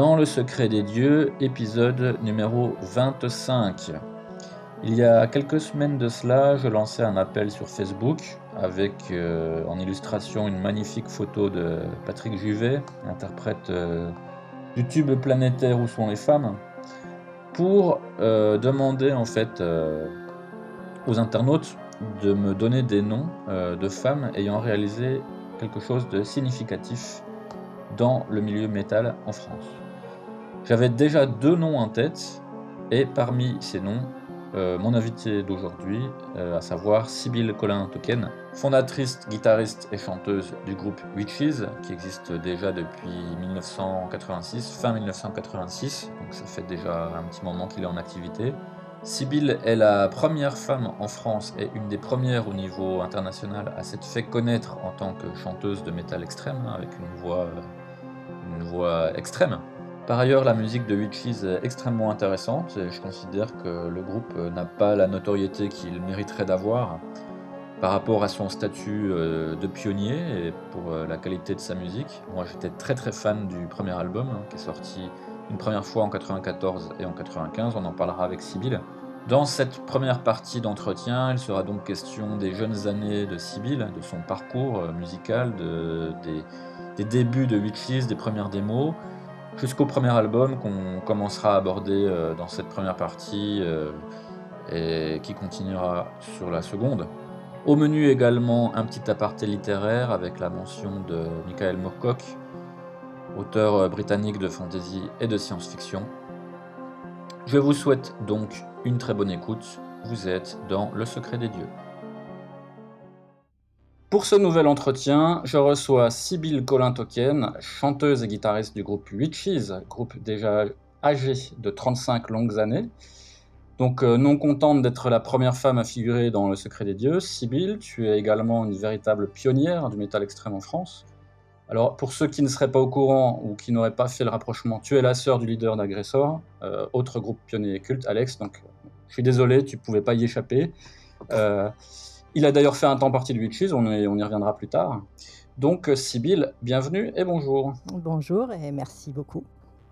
Dans le secret des dieux, épisode numéro 25. Il y a quelques semaines de cela, je lançais un appel sur Facebook avec euh, en illustration une magnifique photo de Patrick Juvet, interprète euh, du tube planétaire Où sont les femmes, pour euh, demander en fait aux internautes de me donner des noms de femmes ayant réalisé quelque chose de significatif dans le milieu métal en France. J'avais déjà deux noms en tête, et parmi ces noms, euh, mon invité d'aujourd'hui, euh, à savoir Sybille Colin-Token, fondatrice, guitariste et chanteuse du groupe Witches, qui existe déjà depuis 1986, fin 1986, donc ça fait déjà un petit moment qu'il est en activité. Sybille est la première femme en France et une des premières au niveau international à s'être fait connaître en tant que chanteuse de métal extrême, hein, avec une voix, une voix extrême. Par ailleurs, la musique de Witches est extrêmement intéressante et je considère que le groupe n'a pas la notoriété qu'il mériterait d'avoir par rapport à son statut euh, de pionnier et pour euh, la qualité de sa musique. Moi, j'étais très très fan du premier album hein, qui est sorti une première fois en 94 et en 95. On en parlera avec Sybille. Dans cette première partie d'entretien, il sera donc question des jeunes années de Sybille, de son parcours euh, musical, de- des, débuts de Witches, des premières démos, jusqu'au premier album qu'on commencera à aborder euh, dans cette première partie euh, et qui continuera sur la seconde. Au menu également un petit aparté littéraire avec la mention de Michael Moorcock, auteur euh, britannique de fantasy et de science-fiction. Je vous souhaite donc une très bonne écoute. Vous êtes dans Le Secret des Dieux. Pour ce nouvel entretien, je reçois Sybille Colin-Token, chanteuse et guitariste du groupe Witches, groupe déjà âgé de 35 longues années. Donc, euh, non contente d'être la première femme à figurer dans Le Secret des Dieux, Sybille, tu es également une véritable pionnière du métal extrême en France. Alors, pour ceux qui ne seraient pas au courant ou qui n'auraient pas fait le rapprochement, tu es la sœur du leader d'Agressor, euh, autre groupe pionnier et culte, Alex. Donc, je suis désolé, tu pouvais pas y échapper. Euh, il a d'ailleurs fait un temps partie de Witches, on y, on y reviendra plus tard. Donc, euh, Sybille, bienvenue et bonjour. Bonjour et merci beaucoup.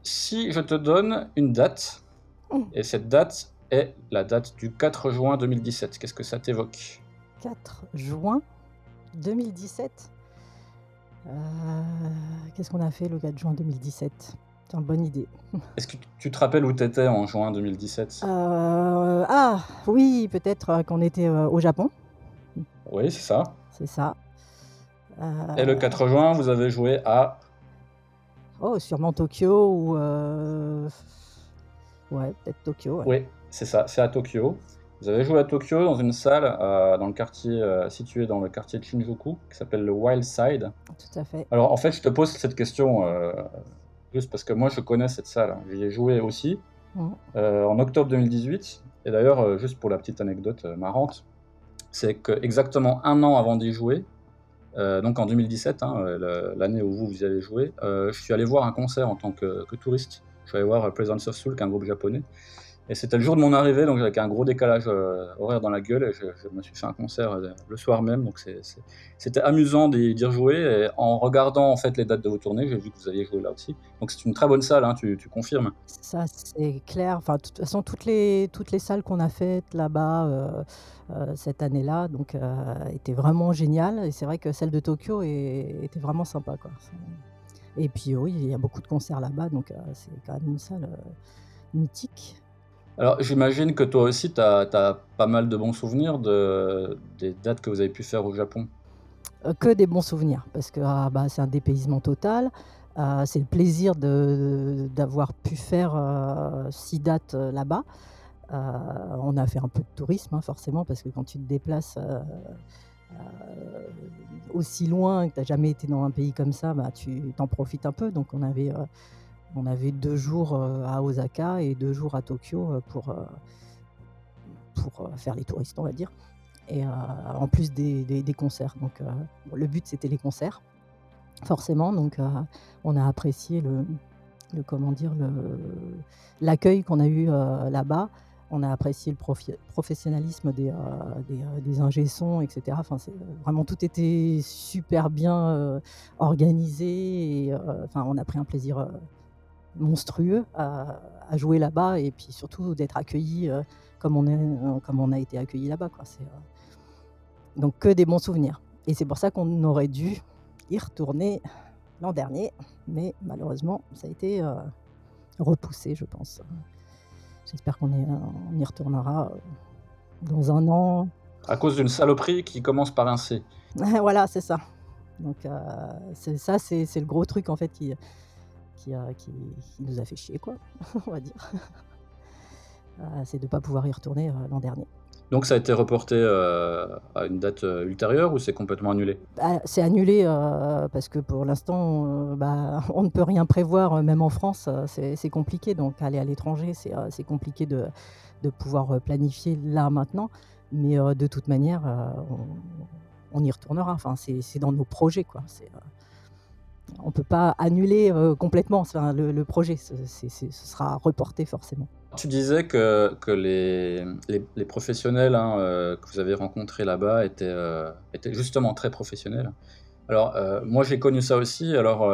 Si je te donne une date, Mm. et cette date est la date du 4 juin 2017, qu'est-ce que ça t'évoque? 4 juin 2017. Euh, Qu'est-ce qu'on a fait le 4 juin 2017 C'est une bonne idée. Est-ce que tu te rappelles où tu étais en juin 2017 Euh, ah, oui, peut-être euh, qu'on était au Japon, Oui, c'est ça. c'est ça. Euh, Et le 4 juin, vous avez joué à... Oh, sûrement Tokyo ou. euh, Ouais, peut-être Tokyo. ouais. Oui, c'est ça, c'est à Tokyo. Vous avez joué à Tokyo dans une salle euh, dans le quartier euh, situé dans le quartier de Shinjuku qui s'appelle le Wild Side. Tout à fait. Alors en fait, je te pose cette question euh, juste parce que moi je connais cette salle. J'y ai joué aussi euh, en octobre 2018. Et d'ailleurs, euh, juste pour la petite anecdote euh, marrante, c'est que exactement un an avant d'y jouer, euh, donc en 2017, hein, euh, l'année où vous, vous y avez joué, euh, je suis allé voir un concert en tant que, que touriste. Je suis allé voir Presence of Soul, qui est un groupe japonais. Et c'était le jour de mon arrivée, donc avec un gros décalage euh, horaire dans la gueule. Et je, me suis fait un concert euh, le soir même, donc c'était amusant d'y rejouer. Et en regardant en fait les dates de vos tournées, j'ai vu que vous aviez joué là aussi. Donc c'est une très bonne salle, hein, tu, confirmes. Ça, c'est clair. De toute façon, toutes les, toutes les salles qu'on a faites là-bas euh, cette année-là donc, étaient vraiment géniales. Et c'est vrai que celle de Tokyo était vraiment sympa. Quoi. Et puis, oui, il y a beaucoup de concerts là-bas, donc c'est quand même une salle mythique. Alors j'imagine que toi aussi, tu as, pas mal de bons souvenirs de, des dates que vous avez pu faire au Japon. Euh, que des bons souvenirs, parce que ah, bah, c'est un dépaysement total. Euh, c'est le plaisir d'avoir pu faire euh, six dates euh, là-bas. On a fait un peu de tourisme, hein, forcément, parce que quand tu te déplaces aussi loin, que tu n'as jamais été dans un pays comme ça, bah, tu t'en profites un peu. Donc on avait, On avait 2 jours, heu, à Osaka et 2 jours à Tokyo, heu, pour, heu pour, faire les touristes, on va dire et en plus des des concerts donc le but c'était les concerts, forcément donc on a apprécié le comment dire? L'accueil qu'on a eu, là-bas. On a apprécié le professionnalisme des, heu, des, heu, des ingé son et cetera. Enfin, vraiment tout était super bien, organisé enfin, on a pris un plaisir, monstrueux à à jouer là-bas et puis surtout d'être accueillis, heu, comme on est, heu, comme on a été accueillis là-bas, quoi. C'est, heu donc que des bons souvenirs et c'est pour ça qu'on aurait dû y retourner l'an dernier, mais malheureusement, ça a été, repoussé, je pense. J'espère qu'on y retournera, dans 1 an. À cause d'une saloperie qui commence par un C. Voilà, c'est ça. Donc ça, c'est c'est le gros truc en fait qui qui, heu, qui qui nous a fait chier quoi, on va dire. Heu, c'est de pas pouvoir y retourner, heu, l'an dernier. Donc ça a été reporté, à une date, ultérieure ou c'est complètement annulé? Bah, c'est annulé, parce que pour l'instant, bah, on ne peut rien prévoir, même en France, c'est compliqué donc aller à l'étranger, c'est, compliqué de de pouvoir, planifier là, maintenant, mais de toute manière, on on y retournera. Enfin, c'est c'est dans nos projets, quoi. On peut pas annuler, heu, complètement, enfin le le projet, ce sera reporté forcément. Tu disais que que les, les les professionnels, hein, heu, que vous avez rencontrés là-bas étaient, étaient justement très professionnels. Alors, moi j'ai connu ça aussi, alors,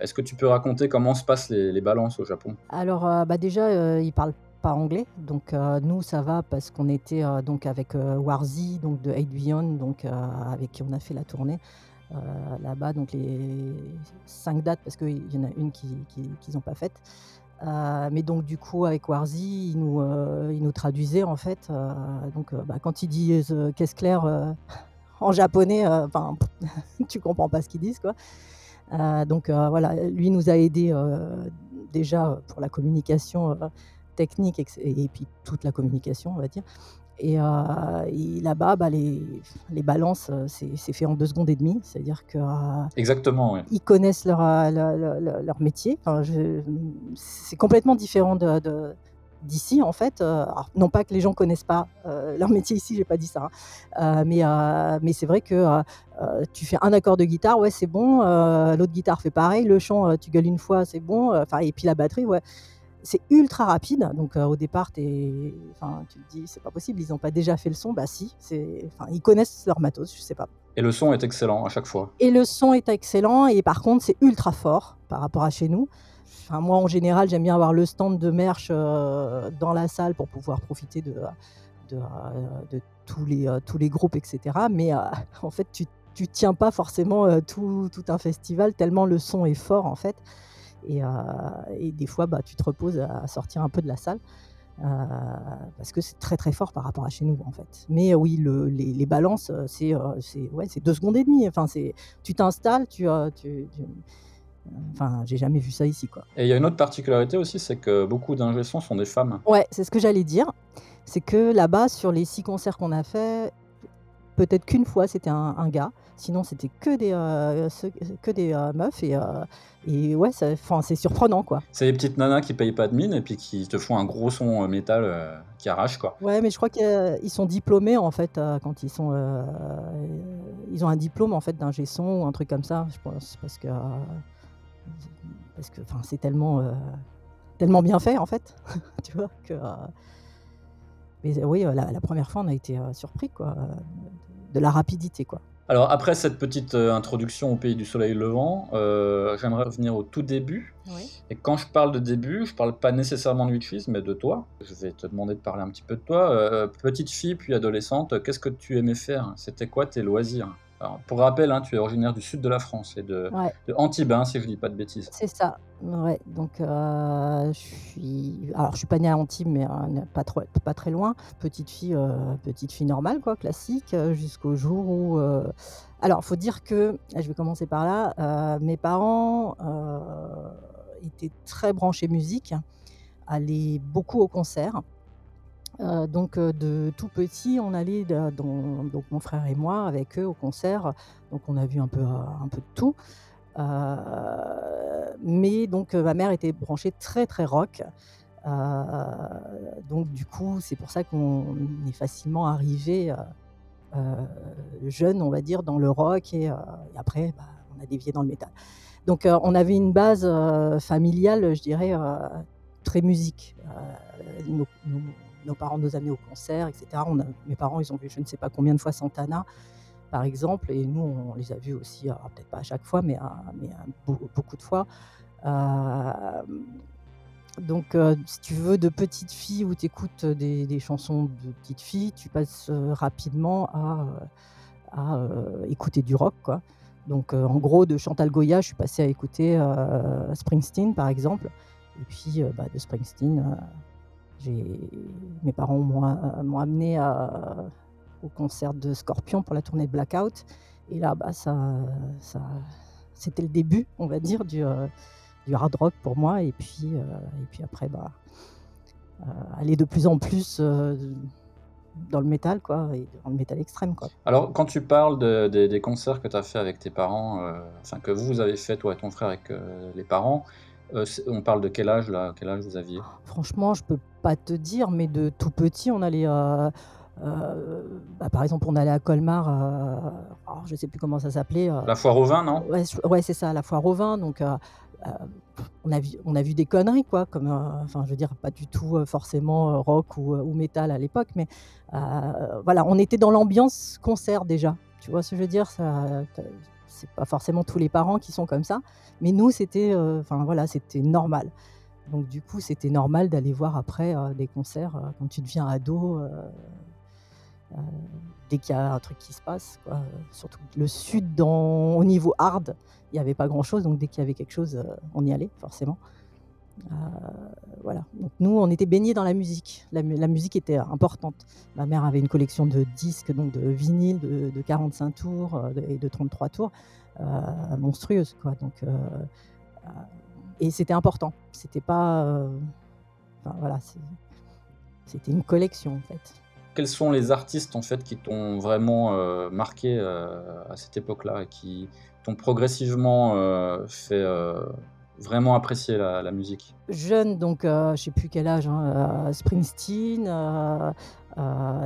est-ce que tu peux raconter comment se passent les les balances au Japon? Alors, bah, déjà, ils parlent pas anglais donc nous ça va parce qu'on était, donc avec, Warzy donc de 8BEYOND donc heu, avec qui on a fait la tournée, là-bas donc les 5 dates parce qu'il y en a une qui qui qu'ils ont pas faite. Heu, mais donc du coup avec Warzy, ils nous, ils nous traduisaient en fait, heu, donc bah, quand ils disent, «Caisse claire», en japonais, enfin tu comprends pas ce qu'ils disent, quoi. Donc voilà, lui nous a aidés, heu, déjà pour la communication, technique et que et puis toute la communication, on va dire et heu et là-bas, bah, les les balances, heu, c'est fait en 2 secondes et 1/2. C'est-à-dire que, Exactement, oui. ils connaissent leur, leur métier. Enfin, c'est complètement différent de de d'ici, en fait, alors non pas que les gens connaissent pas, leur métier ici, j'ai pas dit ça, hein, mais mais c'est vrai que, tu fais un accord de guitare, ouais, c'est bon, l'autre guitare fait pareil, le chant, tu gueules une fois, c'est bon, enfin et puis la batterie, ouais, c'est ultra rapide donc heu, au départ, tu es enfin, tu te dis: «C'est pas possible, ils ont pas déjà fait le son?» bah si, c'est enfin, ils connaissent leur matos, je sais pas. Et le son est excellent à chaque fois? Et le son est excellent et par contre, c'est ultra fort par rapport à chez nous. Enfin, moi, en général, j'aime bien avoir le stand de merch, heu, dans la salle pour pouvoir profiter de, de, de tous les, tous les groupes et cetera, mais en fait, tu tu tiens pas forcément, tout tout un festival tellement le son est fort, en fait et heu et des fois, bah, tu te reposes à sortir un peu de la salle, heu, parce que c'est très, très fort par rapport à chez nous, en fait. Mais oui, le les les balances, c'est, ouais, 2 secondes et 1/2, enfin, tu t'installes, tu, tu tu enfin, j'ai jamais vu ça ici, quoi. Et il y a une autre particularité aussi, c'est que beaucoup d'ingé son sont des femmes. Ouais, c'est ce que j'allais dire. C'est que là-bas, sur les 6 concerts qu'on a fait, peut-être qu'1 fois, c'était un un gars, sinon c'était que des, ceux que des, heu, meufs et heu et ouais, c'est surprenant, quoi. C'est les petites nanas qui payent pas de mine et puis qui te font un gros son, métal, qui arrache, quoi. Ouais, mais je crois qu'ils sont diplômés, en fait, quand ils sont, ils ont un diplôme, en fait, d'ingé son ou un truc comme ça, je pense, parce que, parce que, enfin, c'est tellement, tellement bien fait, en fait, tu vois? Que, mais oui, la la 1re fois, on a été, surpris, quoi, de la rapidité, quoi. Alors après cette petite, heu, introduction au pays du soleil levant, heu, j'aimerais revenir au tout début Oui. et quand je parle de début, je parle pas nécessairement de Witches, mais de toi. Je vais te demander de parler un petit peu de toi, heu, petite fille puis adolescente, qu'est-ce que tu aimais faire? C'était quoi tes loisirs? Alors pour rappel, hein, tu es originaire du sud de la France et de Ouais. de Antibes, hein, si je dis pas de bêtises. C'est ça, ouais, donc heu, je suis alors je suis pas née à Antibes, mais heu, pas trop pas très loin. Petite fille, heu, petite fille normale, quoi, classique, jusqu'au jour où, alors faut dire que, je vais commencer par là, mes parents, étaient très branchés musique, allaient beaucoup aux concerts, heu, donc heu, de tout petit, on allait donc mon frère et moi avec eux au concert, donc on a vu un peu, heu, un peu de tout, mais donc ma mère était branchée très, très rock. donc du coup, c'est pour ça qu'on est facilement arrivé jeune, on va dire, dans le rock et, après, bah, on a dévié dans le métal. Donc on avait une base familiale, je dirais, très musique. Parents nous amenaient au concert, etc. mes parents, ils ont vu je ne sais pas combien de fois Santana, par exemple, et nous, on les a vus aussi, peut-être pas à chaque fois, mais, mais beaucoup de fois. Donc, si tu veux, de petite fille où tu écoutes des, chansons de petite fille, tu passes rapidement à, écouter du rock. Quoi. Donc, en gros, de Chantal Goya, je suis passée à écouter Springsteen, par exemple. Et puis, bah, de Springsteen, mes parents m'ont amené au concert de Scorpion pour la tournée Blackout. Et là, bah, ça, c'était le début, on va dire, du du hard rock pour moi. Et puis, euh, et puis après, bah, euh, aller de plus en plus euh, dans le métal, quoi, et dans le métal extrême, quoi. Alors, quand tu parles de, des concerts que tu as fait avec tes parents, enfin que vous avez fait, toi et ton frère, avec les parents, on parle de quel âge, là? Quel âge vous aviez? Franchement, je peux pas te dire, mais de tout petit, on allait. Bah, par exemple, on allait à Colmar, alors je sais plus comment ça s'appelait. La foire au vin, non? Ouais, ouais c'est ça, la foire au vin. Donc, euh, on a, vu, on a vu des conneries, quoi, comme, euh, enfin, je veux dire, pas du tout euh, forcément rock ou, ou métal à l'époque, mais voilà, on était dans l'ambiance concert déjà. Tu vois ce que je veux dire? Ça, C'est pas forcément tous les parents qui sont comme ça, mais nous, c'était, enfin voilà, c'était normal. Donc du coup, c'était normal d'aller voir après des concerts quand tu deviens ado dès qu'il y a un truc qui se passe. Surtout le sud, au niveau hard, il n'y avait pas grand-chose. Donc dès qu'il y avait quelque chose, euh, on y allait, forcément. Euh, voilà. Donc nous, on était baignés dans la musique. La, musique était importante. Ma mère avait une collection de disques, donc de vinyles de, 45 tours euh, et de 33 tours, monstrueuse. Quoi. Donc, et c'était important. C'était pas. Voilà. C'était une collection, en fait quels sont les artistes en fait qui t'ont vraiment euh, marqué euh, à cette époque-là et qui t'ont progressivement euh, fait vraiment apprécier la, musique Jeune, donc je sais plus quel âge, hein, Springsteen.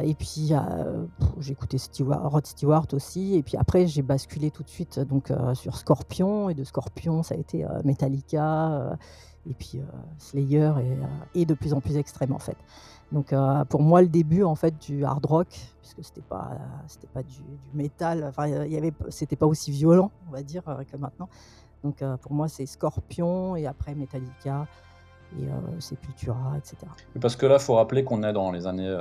et puis j'écoutais Rod Stewart aussi. Et puis après j'ai basculé tout de suite donc sur Scorpion et de Scorpion ça a été Metallica et puis Slayer et, et, de plus en plus extrême en fait. Donc euh, pour moi le début en fait du hard rock, puisque c'était pas c'était pas du, métal, enfin il y avait c'était pas aussi violent on va dire euh, que maintenant. Donc euh, pour moi c'est Scorpion et après Metallica et Sepultura etc. Parce que là faut rappeler qu'on est dans les années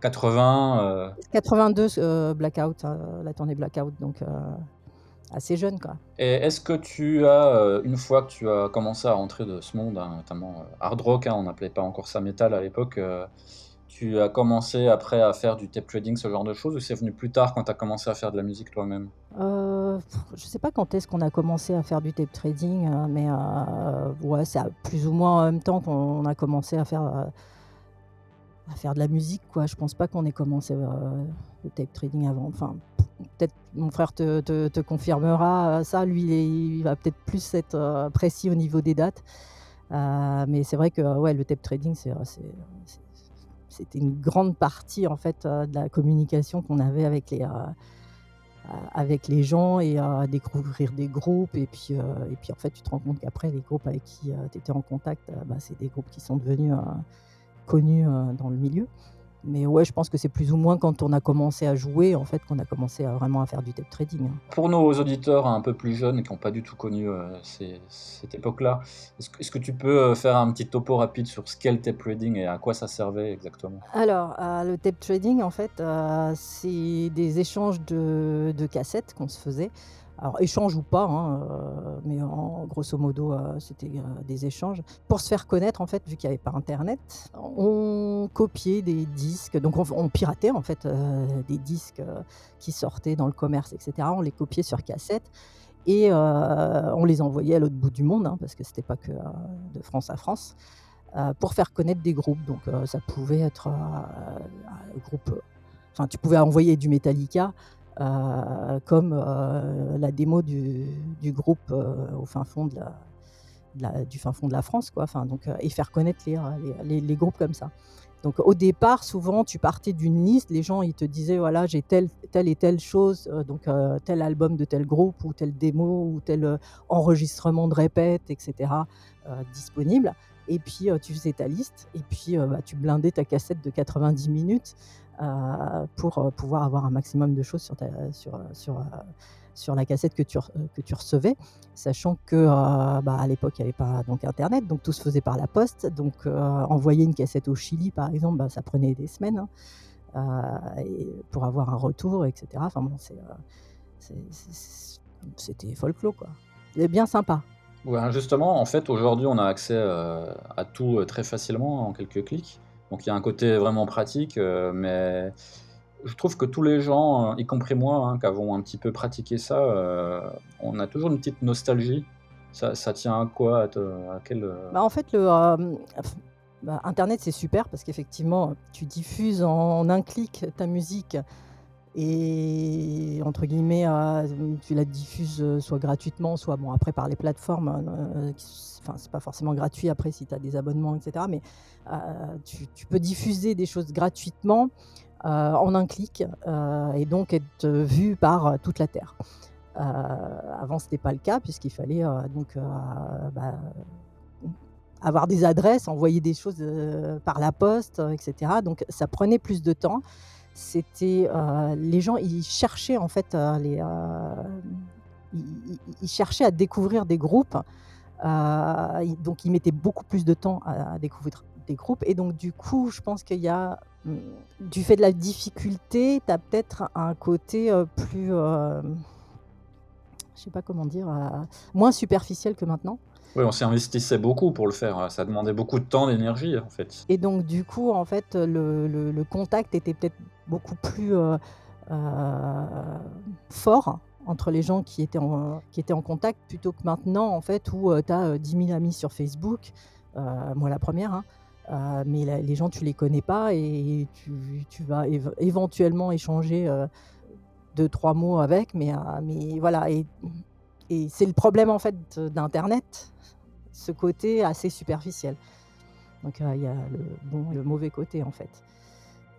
80. 82 Blackout, hein, la tournée Blackout donc assez jeune. Quoi. Et est-ce que tu as, euh, une fois que tu as commencé à rentrer de ce monde, hein, notamment euh, hard rock, hein, on n'appelait pas encore ça metal à l'époque, euh, tu as commencé après à faire du tape trading, ce genre de choses, ou c'est venu plus tard quand tu as commencé à faire de la musique toi-même? Je ne sais pas quand est-ce qu'on a commencé à faire du tape trading, mais ouais, c'est plus ou moins en même temps qu'on a commencé à faire, à faire de la musique. Quoi. Je pense pas qu'on ait commencé le tape trading avant. Enfin, peut-être mon frère te, confirmera euh, ça. Lui, il, va peut-être plus être euh, précis au niveau des dates. Euh, mais c'est vrai que ouais, le tape trading, c'était une grande partie en fait de la communication qu'on avait avec les, avec les gens et à découvrir des groupes. Et puis, et puis en fait, tu te rends compte qu'après, les groupes avec qui tu étais en contact, bah, c'est des groupes qui sont devenus connus dans le milieu. Mais ouais, je pense que c'est plus ou moins quand on a commencé à jouer, en fait, qu'on a commencé à vraiment à faire du tape trading. Hein. Pour nos auditeurs un peu plus jeunes qui n'ont pas du tout connu euh, cette époque-là, est-ce que, tu peux euh, faire un petit topo rapide sur ce qu'est le tape trading et à quoi ça servait exactement? Alors, euh, le tape trading, en fait, c'est des échanges de, de cassettes qu'on se faisait. Alors, échange ou pas, hein, euh, mais en grosso modo, euh, c'était euh, des échanges. Pour se faire connaître, en fait, vu qu'il n'y avait pas Internet, on copiait des disques, donc on, piratait, en fait, des disques qui sortaient dans le commerce, etc. On les copiait sur cassette et on les envoyait à l'autre bout du monde, hein, parce que c'était pas que de France à France, pour faire connaître des groupes. Donc, ça pouvait être un groupe... Enfin, tu pouvais envoyer du Metallica comme la démo du, groupe au fin fond de la, du fin fond de la France, quoi. Enfin, donc, et faire connaître les, les, groupes comme ça. Donc au départ, souvent, tu partais d'une liste, les gens ils te disaient voilà j'ai telle, telle et telle chose, donc tel album de tel groupe ou telle démo ou tel enregistrement de répète, etc. disponible. Et puis tu faisais ta liste et puis bah, tu blindais ta cassette de 90 minutes pour pouvoir avoir un maximum de choses sur, la cassette que tu, recevais, sachant que bah, à l'époque il n'y avait pas donc internet, donc tout se faisait par la poste. Donc envoyer une cassette au Chili par exemple, bah, ça prenait des semaines hein, et pour avoir un retour, etc. Enfin bon, c'était folklore quoi. C'est bien sympa. Ouais, justement, en fait, aujourd'hui, on a accès à tout très facilement en quelques clics. Donc il y a un côté vraiment pratique, euh, mais je trouve que tous les gens, euh, y compris moi, hein, qui avons un petit peu pratiqué ça, euh, on a toujours une petite nostalgie. Ça, ça tient à quoi à, quel, bah, En fait, le, bah, Internet, c'est super parce qu'effectivement, tu diffuses en un clic ta musique et entre guillemets, tu la diffuses soit gratuitement, soit bon après par les plateformes. Hein, enfin, c'est pas forcément gratuit après si tu as des abonnements, etc. Mais tu, peux diffuser des choses gratuitement en un clic et donc être vu par toute la terre. avant, c'était pas le cas puisqu'il fallait donc bah, avoir des adresses, envoyer des choses par la poste, etc. Donc ça prenait plus de temps c'était euh, les gens, ils cherchaient en fait euh, les, euh, ils, cherchaient à découvrir des groupes. donc ils mettaient beaucoup plus de temps à, découvrir des groupes. Et donc du coup, je pense qu'il y a, hum, du fait de la difficulté, tu as peut-être un côté plus, je sais pas comment dire, moins superficiel que maintenant. Oui, on s'investissait beaucoup pour le faire. Ça demandait beaucoup de temps, d'énergie, en fait. Et donc, du coup, en fait, le, le contact était peut-être beaucoup plus euh, euh, fort entre les gens qui étaient, en, qui étaient en contact plutôt que maintenant, en fait, où tu as 10 000 amis sur Facebook, euh, moi la première, hein, mais les gens, tu les connais pas et tu, tu vas éventuellement échanger deux, trois mots avec, mais, mais voilà. Et, et c'est le problème, en fait, d'Internet, ce côté assez superficiel. Donc, il y a le bon et le mauvais côté, en fait.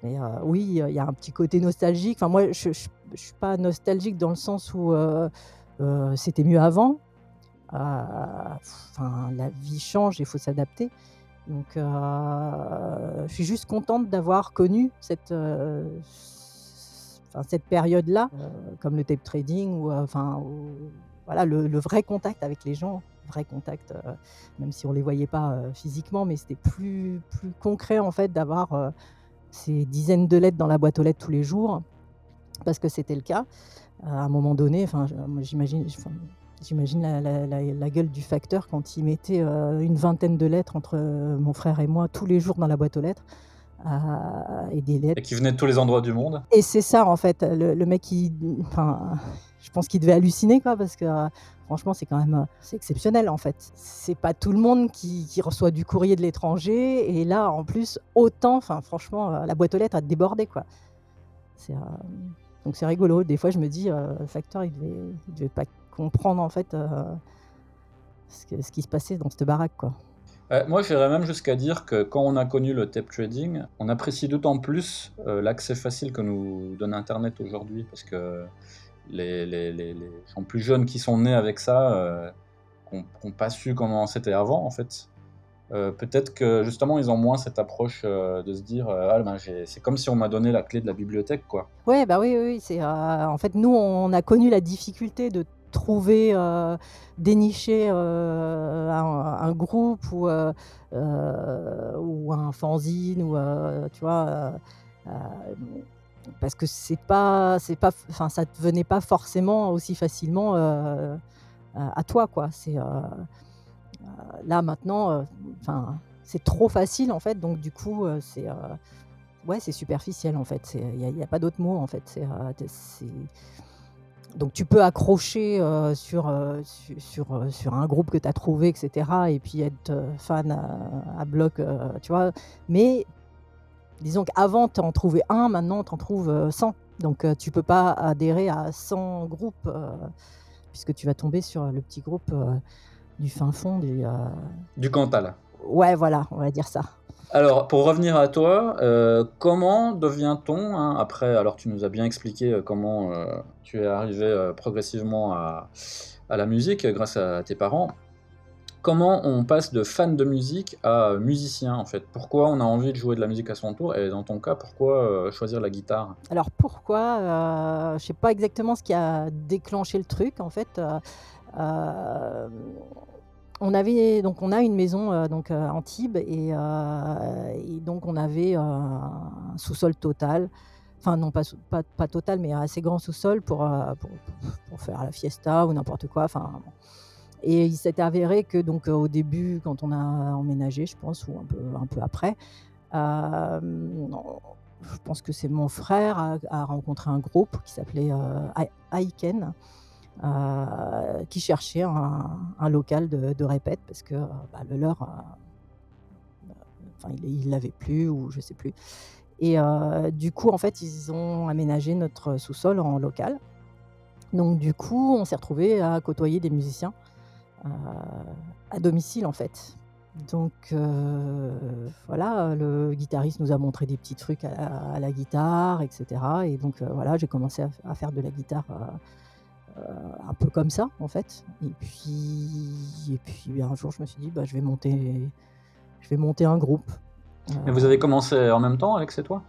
Mais euh, oui, il y a un petit côté nostalgique. Enfin, moi, je ne suis pas nostalgique dans le sens où euh, euh, c'était mieux avant. Enfin, la vie change, il faut s'adapter. Donc, je suis juste contente d'avoir connu cette, période-là, comme le tape trading, ou enfin, voilà, le, vrai contact avec les gens, vrai contact, même si on les voyait pas physiquement, mais c'était plus, plus concret en fait d'avoir ces dizaines de lettres dans la boîte aux lettres tous les jours, parce que c'était le cas. À un moment donné, enfin, j'imagine, j'imagine la, gueule du facteur quand il mettait euh, une vingtaine de lettres entre euh, mon frère et moi tous les jours dans la boîte aux lettres. Euh, et des lettres. Et qui venaient de tous les endroits du monde. Et c'est ça, en fait. Le, le mec, il, enfin, je pense qu'il devait halluciner, quoi, parce que franchement, c'est quand même euh, c'est exceptionnel en fait. C'est pas tout le monde qui, reçoit du courrier de l'étranger et là, en plus, autant, enfin, franchement, euh, la boîte aux lettres a débordé quoi. Euh, donc c'est rigolo. Des fois, je me dis, le facteur, il devait, devait pas comprendre en fait ce, qui se passait dans cette baraque quoi. moi, j'irais même jusqu'à dire que quand on a connu le tape trading, on apprécie d'autant plus l'accès facile que nous donne Internet aujourd'hui parce que les, les, gens plus jeunes qui sont nés avec ça, euh, n'ont pas su comment c'était avant, en fait. Euh, peut-être que justement ils ont moins cette approche euh, de se dire ah, ben, c'est comme si on m'a donné la clé de la bibliothèque quoi. Ouais bah oui oui c'est en fait nous on a connu la difficulté de trouver dénicher un, groupe ou ou un fanzine ou tu vois parce que c'est pas, c'est pas, enfin, ça te venait pas forcément aussi facilement euh, à toi, quoi. C'est euh, euh, là maintenant, enfin, c'est trop facile en fait, donc du coup, c'est ouais, c'est superficiel en fait. Il n'y a, pas d'autre mot en fait. Donc tu peux accrocher sur, sur, sur, un groupe que tu as trouvé, etc. Et puis être fan à, à bloc, tu vois. Mais disons qu'avant, tu en trouvais un, maintenant, tu en trouves 100. Donc tu peux pas adhérer à 100 groupes, puisque tu vas tomber sur le petit groupe, du fin fond du, Du Cantal. Ouais, voilà, on va dire ça. Alors, pour revenir à toi, comment devient-on, hein, après alors tu nous as bien expliqué, comment, tu es arrivé, progressivement à à la musique grâce à tes parents. Comment on passe de fan de musique à musicien en fait? Pourquoi on a envie de jouer de la musique à son tour? Et dans ton cas, pourquoi euh, choisir la guitare? Alors pourquoi euh, Je sais pas exactement ce qui a déclenché le truc en fait. Euh, on avait donc on a une maison donc Antibes et, donc on avait un sous-sol total. Enfin non pas, pas, total mais assez grand sous-sol pour, pour, faire la fiesta ou n'importe quoi. Enfin et il s'est avéré que donc au début, quand on a emménagé, je pense, ou un peu, après, je pense que c'est mon frère a, a, rencontré un groupe qui s'appelait Aiken, qui cherchait un, local de, répète parce que bah, le leur, enfin, il l'avait plus ou je sais plus. Et du coup, en fait, ils ont aménagé notre sous-sol en local. Donc du coup, on s'est retrouvé à côtoyer des musiciens à domicile en fait. Donc voilà, le guitariste nous a montré des petits trucs à, la guitare, etc. Et donc voilà, j'ai commencé à, faire de la guitare un peu comme ça en fait. Et puis, et puis un jour, je me suis dit, bah, je vais monter, je vais monter un groupe. Et vous avez commencé en même temps, Alex et toi?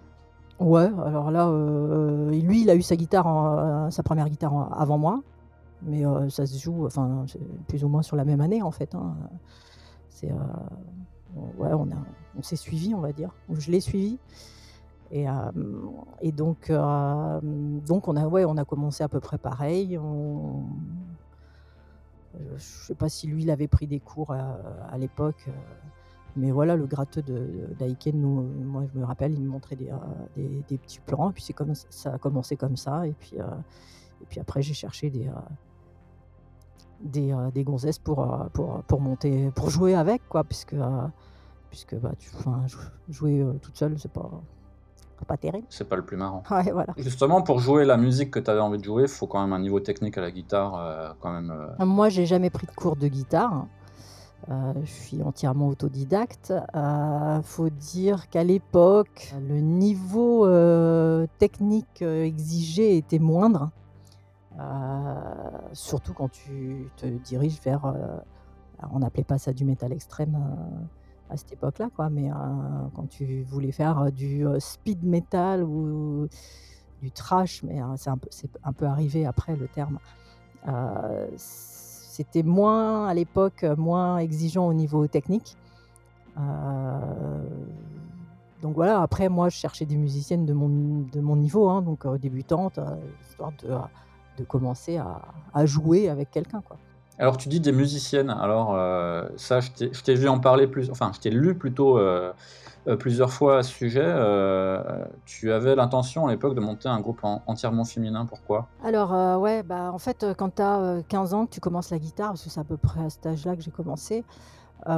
Ouais, alors là, lui, il a eu sa guitare, sa première guitare avant moi. Mais ça se joue, enfin, plus ou moins sur la même année en fait. Hein. C'est, ouais, on, s'est suivi, on va dire. Je l'ai suivi. Et, et donc, donc on, a, ouais, on a commencé à peu près pareil. On... Je sais pas si lui, il avait pris des cours à, l'époque. Mais voilà, le gratteux d'Aiken, moi je me rappelle, il me montrait des, des, petits plans. Et puis comme ça a commencé comme ça. Et puis, et puis après, j'ai cherché des, euh, des gonzesses pour, euh, pour, pour, monter, pour jouer avec, quoi, puisque, euh, puisque bah, tu, jouer toute seule, c'est pas, pas terrible. C'est pas le plus marrant. Ouais, voilà. Justement, pour jouer la musique que tu avais envie de jouer, il faut quand même un niveau technique à la guitare. quand même, Moi, j'ai jamais pris de cours de guitare. je suis entièrement autodidacte. Il faut dire qu'à l'époque, le niveau technique exigé était moindre. Euh, surtout quand tu te diriges vers, euh, on n'appelait pas ça du métal extrême euh, à cette époque-là, quoi, mais quand tu voulais faire du speed metal ou du trash, mais c'est un, peu, un peu arrivé après le terme. c'était moins à l'époque moins exigeant au niveau technique. donc voilà, après moi je cherchais des musiciennes de mon, de mon niveau, hein, donc débutantes, histoire de de commencer à, jouer avec quelqu'un. Quoi. Alors tu dis des musiciennes, alors euh, ça je t'ai vu en parler plus, enfin je t'ai lu plutôt euh, euh, plusieurs fois à ce sujet. tu avais l'intention à l'époque de monter un groupe entièrement féminin, pourquoi? Alors ouais, bah en fait quand tu as 15 ans que tu commences la guitare, parce que c'est à peu près à cet âge-là que j'ai commencé, bah,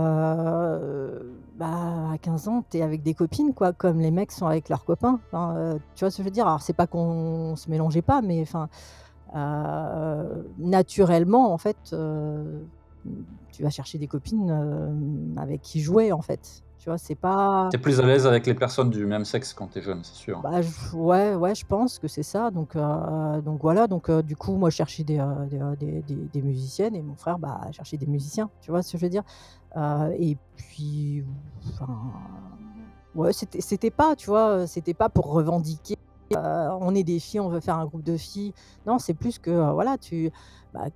à 15 ans, tu es avec des copines, quoi, comme les mecs sont avec leurs copains. tu vois ce que je veux dire? Alors, c'est pas qu'on se mélangeait pas, mais enfin, naturellement, en fait, euh, tu vas chercher des copines euh, avec qui jouer, en fait. Tu vois, c'est pas. T'es plus à l'aise avec les personnes du même sexe quand t'es jeune, c'est sûr. Bah, ouais, ouais, je pense que c'est ça. Donc, donc voilà. Donc, du coup, moi, je cherchais des, des, des, musiciennes et mon frère, bah, cherchait des musiciens. Tu vois ce que je veux dire? Et puis, ouais, c'était pas, tu vois, c'était pas pour revendiquer on est des filles, on veut faire un groupe de filles. Non, c'est plus que, voilà, tu bah,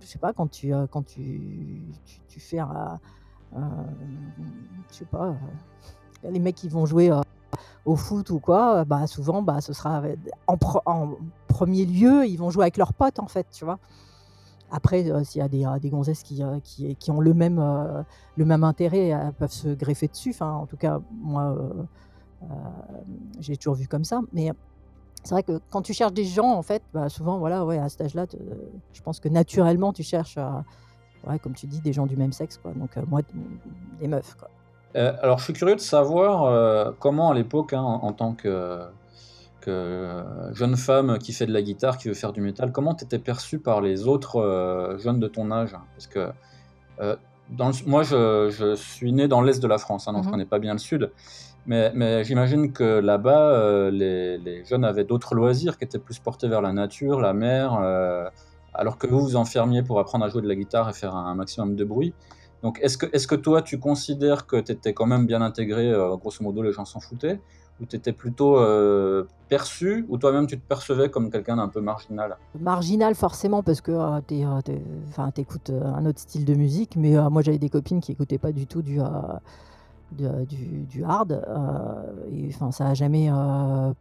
je sais pas, quand tu, quand tu tu fais je sais pas, les mecs qui vont jouer, au foot ou quoi, bah, souvent, bah, ce sera en en premier lieu, ils vont jouer avec leurs potes, en fait, tu vois? Après, s'il y a des, des gonzesses qui, qui qui ont le même, le même intérêt, elles peuvent se greffer dessus. En tout cas, moi, j'ai toujours vu comme ça. Mais c'est vrai que quand tu cherches des gens, en fait, bah, souvent, voilà, ouais, à cet âge-là, je pense que naturellement, tu cherches, ouais, comme tu dis, des gens du même sexe, quoi. Donc, euh, moi, des meufs, quoi. Euh, alors, je suis curieux de savoir euh, comment, à l'époque, hein, en, tant que, que jeune femme qui fait de la guitare, qui veut faire du métal, comment tu étais perçue par les autres jeunes de ton âge? Parce que dans moi, je, suis né dans l'est de la France, hein, donc je ne mmh connais pas bien le sud. Mais, j'imagine que là-bas, les, jeunes avaient d'autres loisirs qui étaient plus portés vers la nature, la mer, alors que vous vous enfermiez pour apprendre à jouer de la guitare et faire un maximum de bruit. Donc, est-ce que, toi, tu considères que tu étais quand même bien intégré, euh, grosso modo, les gens s'en foutaient? Ou tu étais plutôt euh, perçu, ou toi-même tu te percevais comme quelqu'un d'un peu marginal? Marginal, forcément, parce que euh, tu écoutes un autre style de musique, mais moi j'avais des copines qui n'écoutaient pas du tout du. Du, hard. et, enfin, ça n'a jamais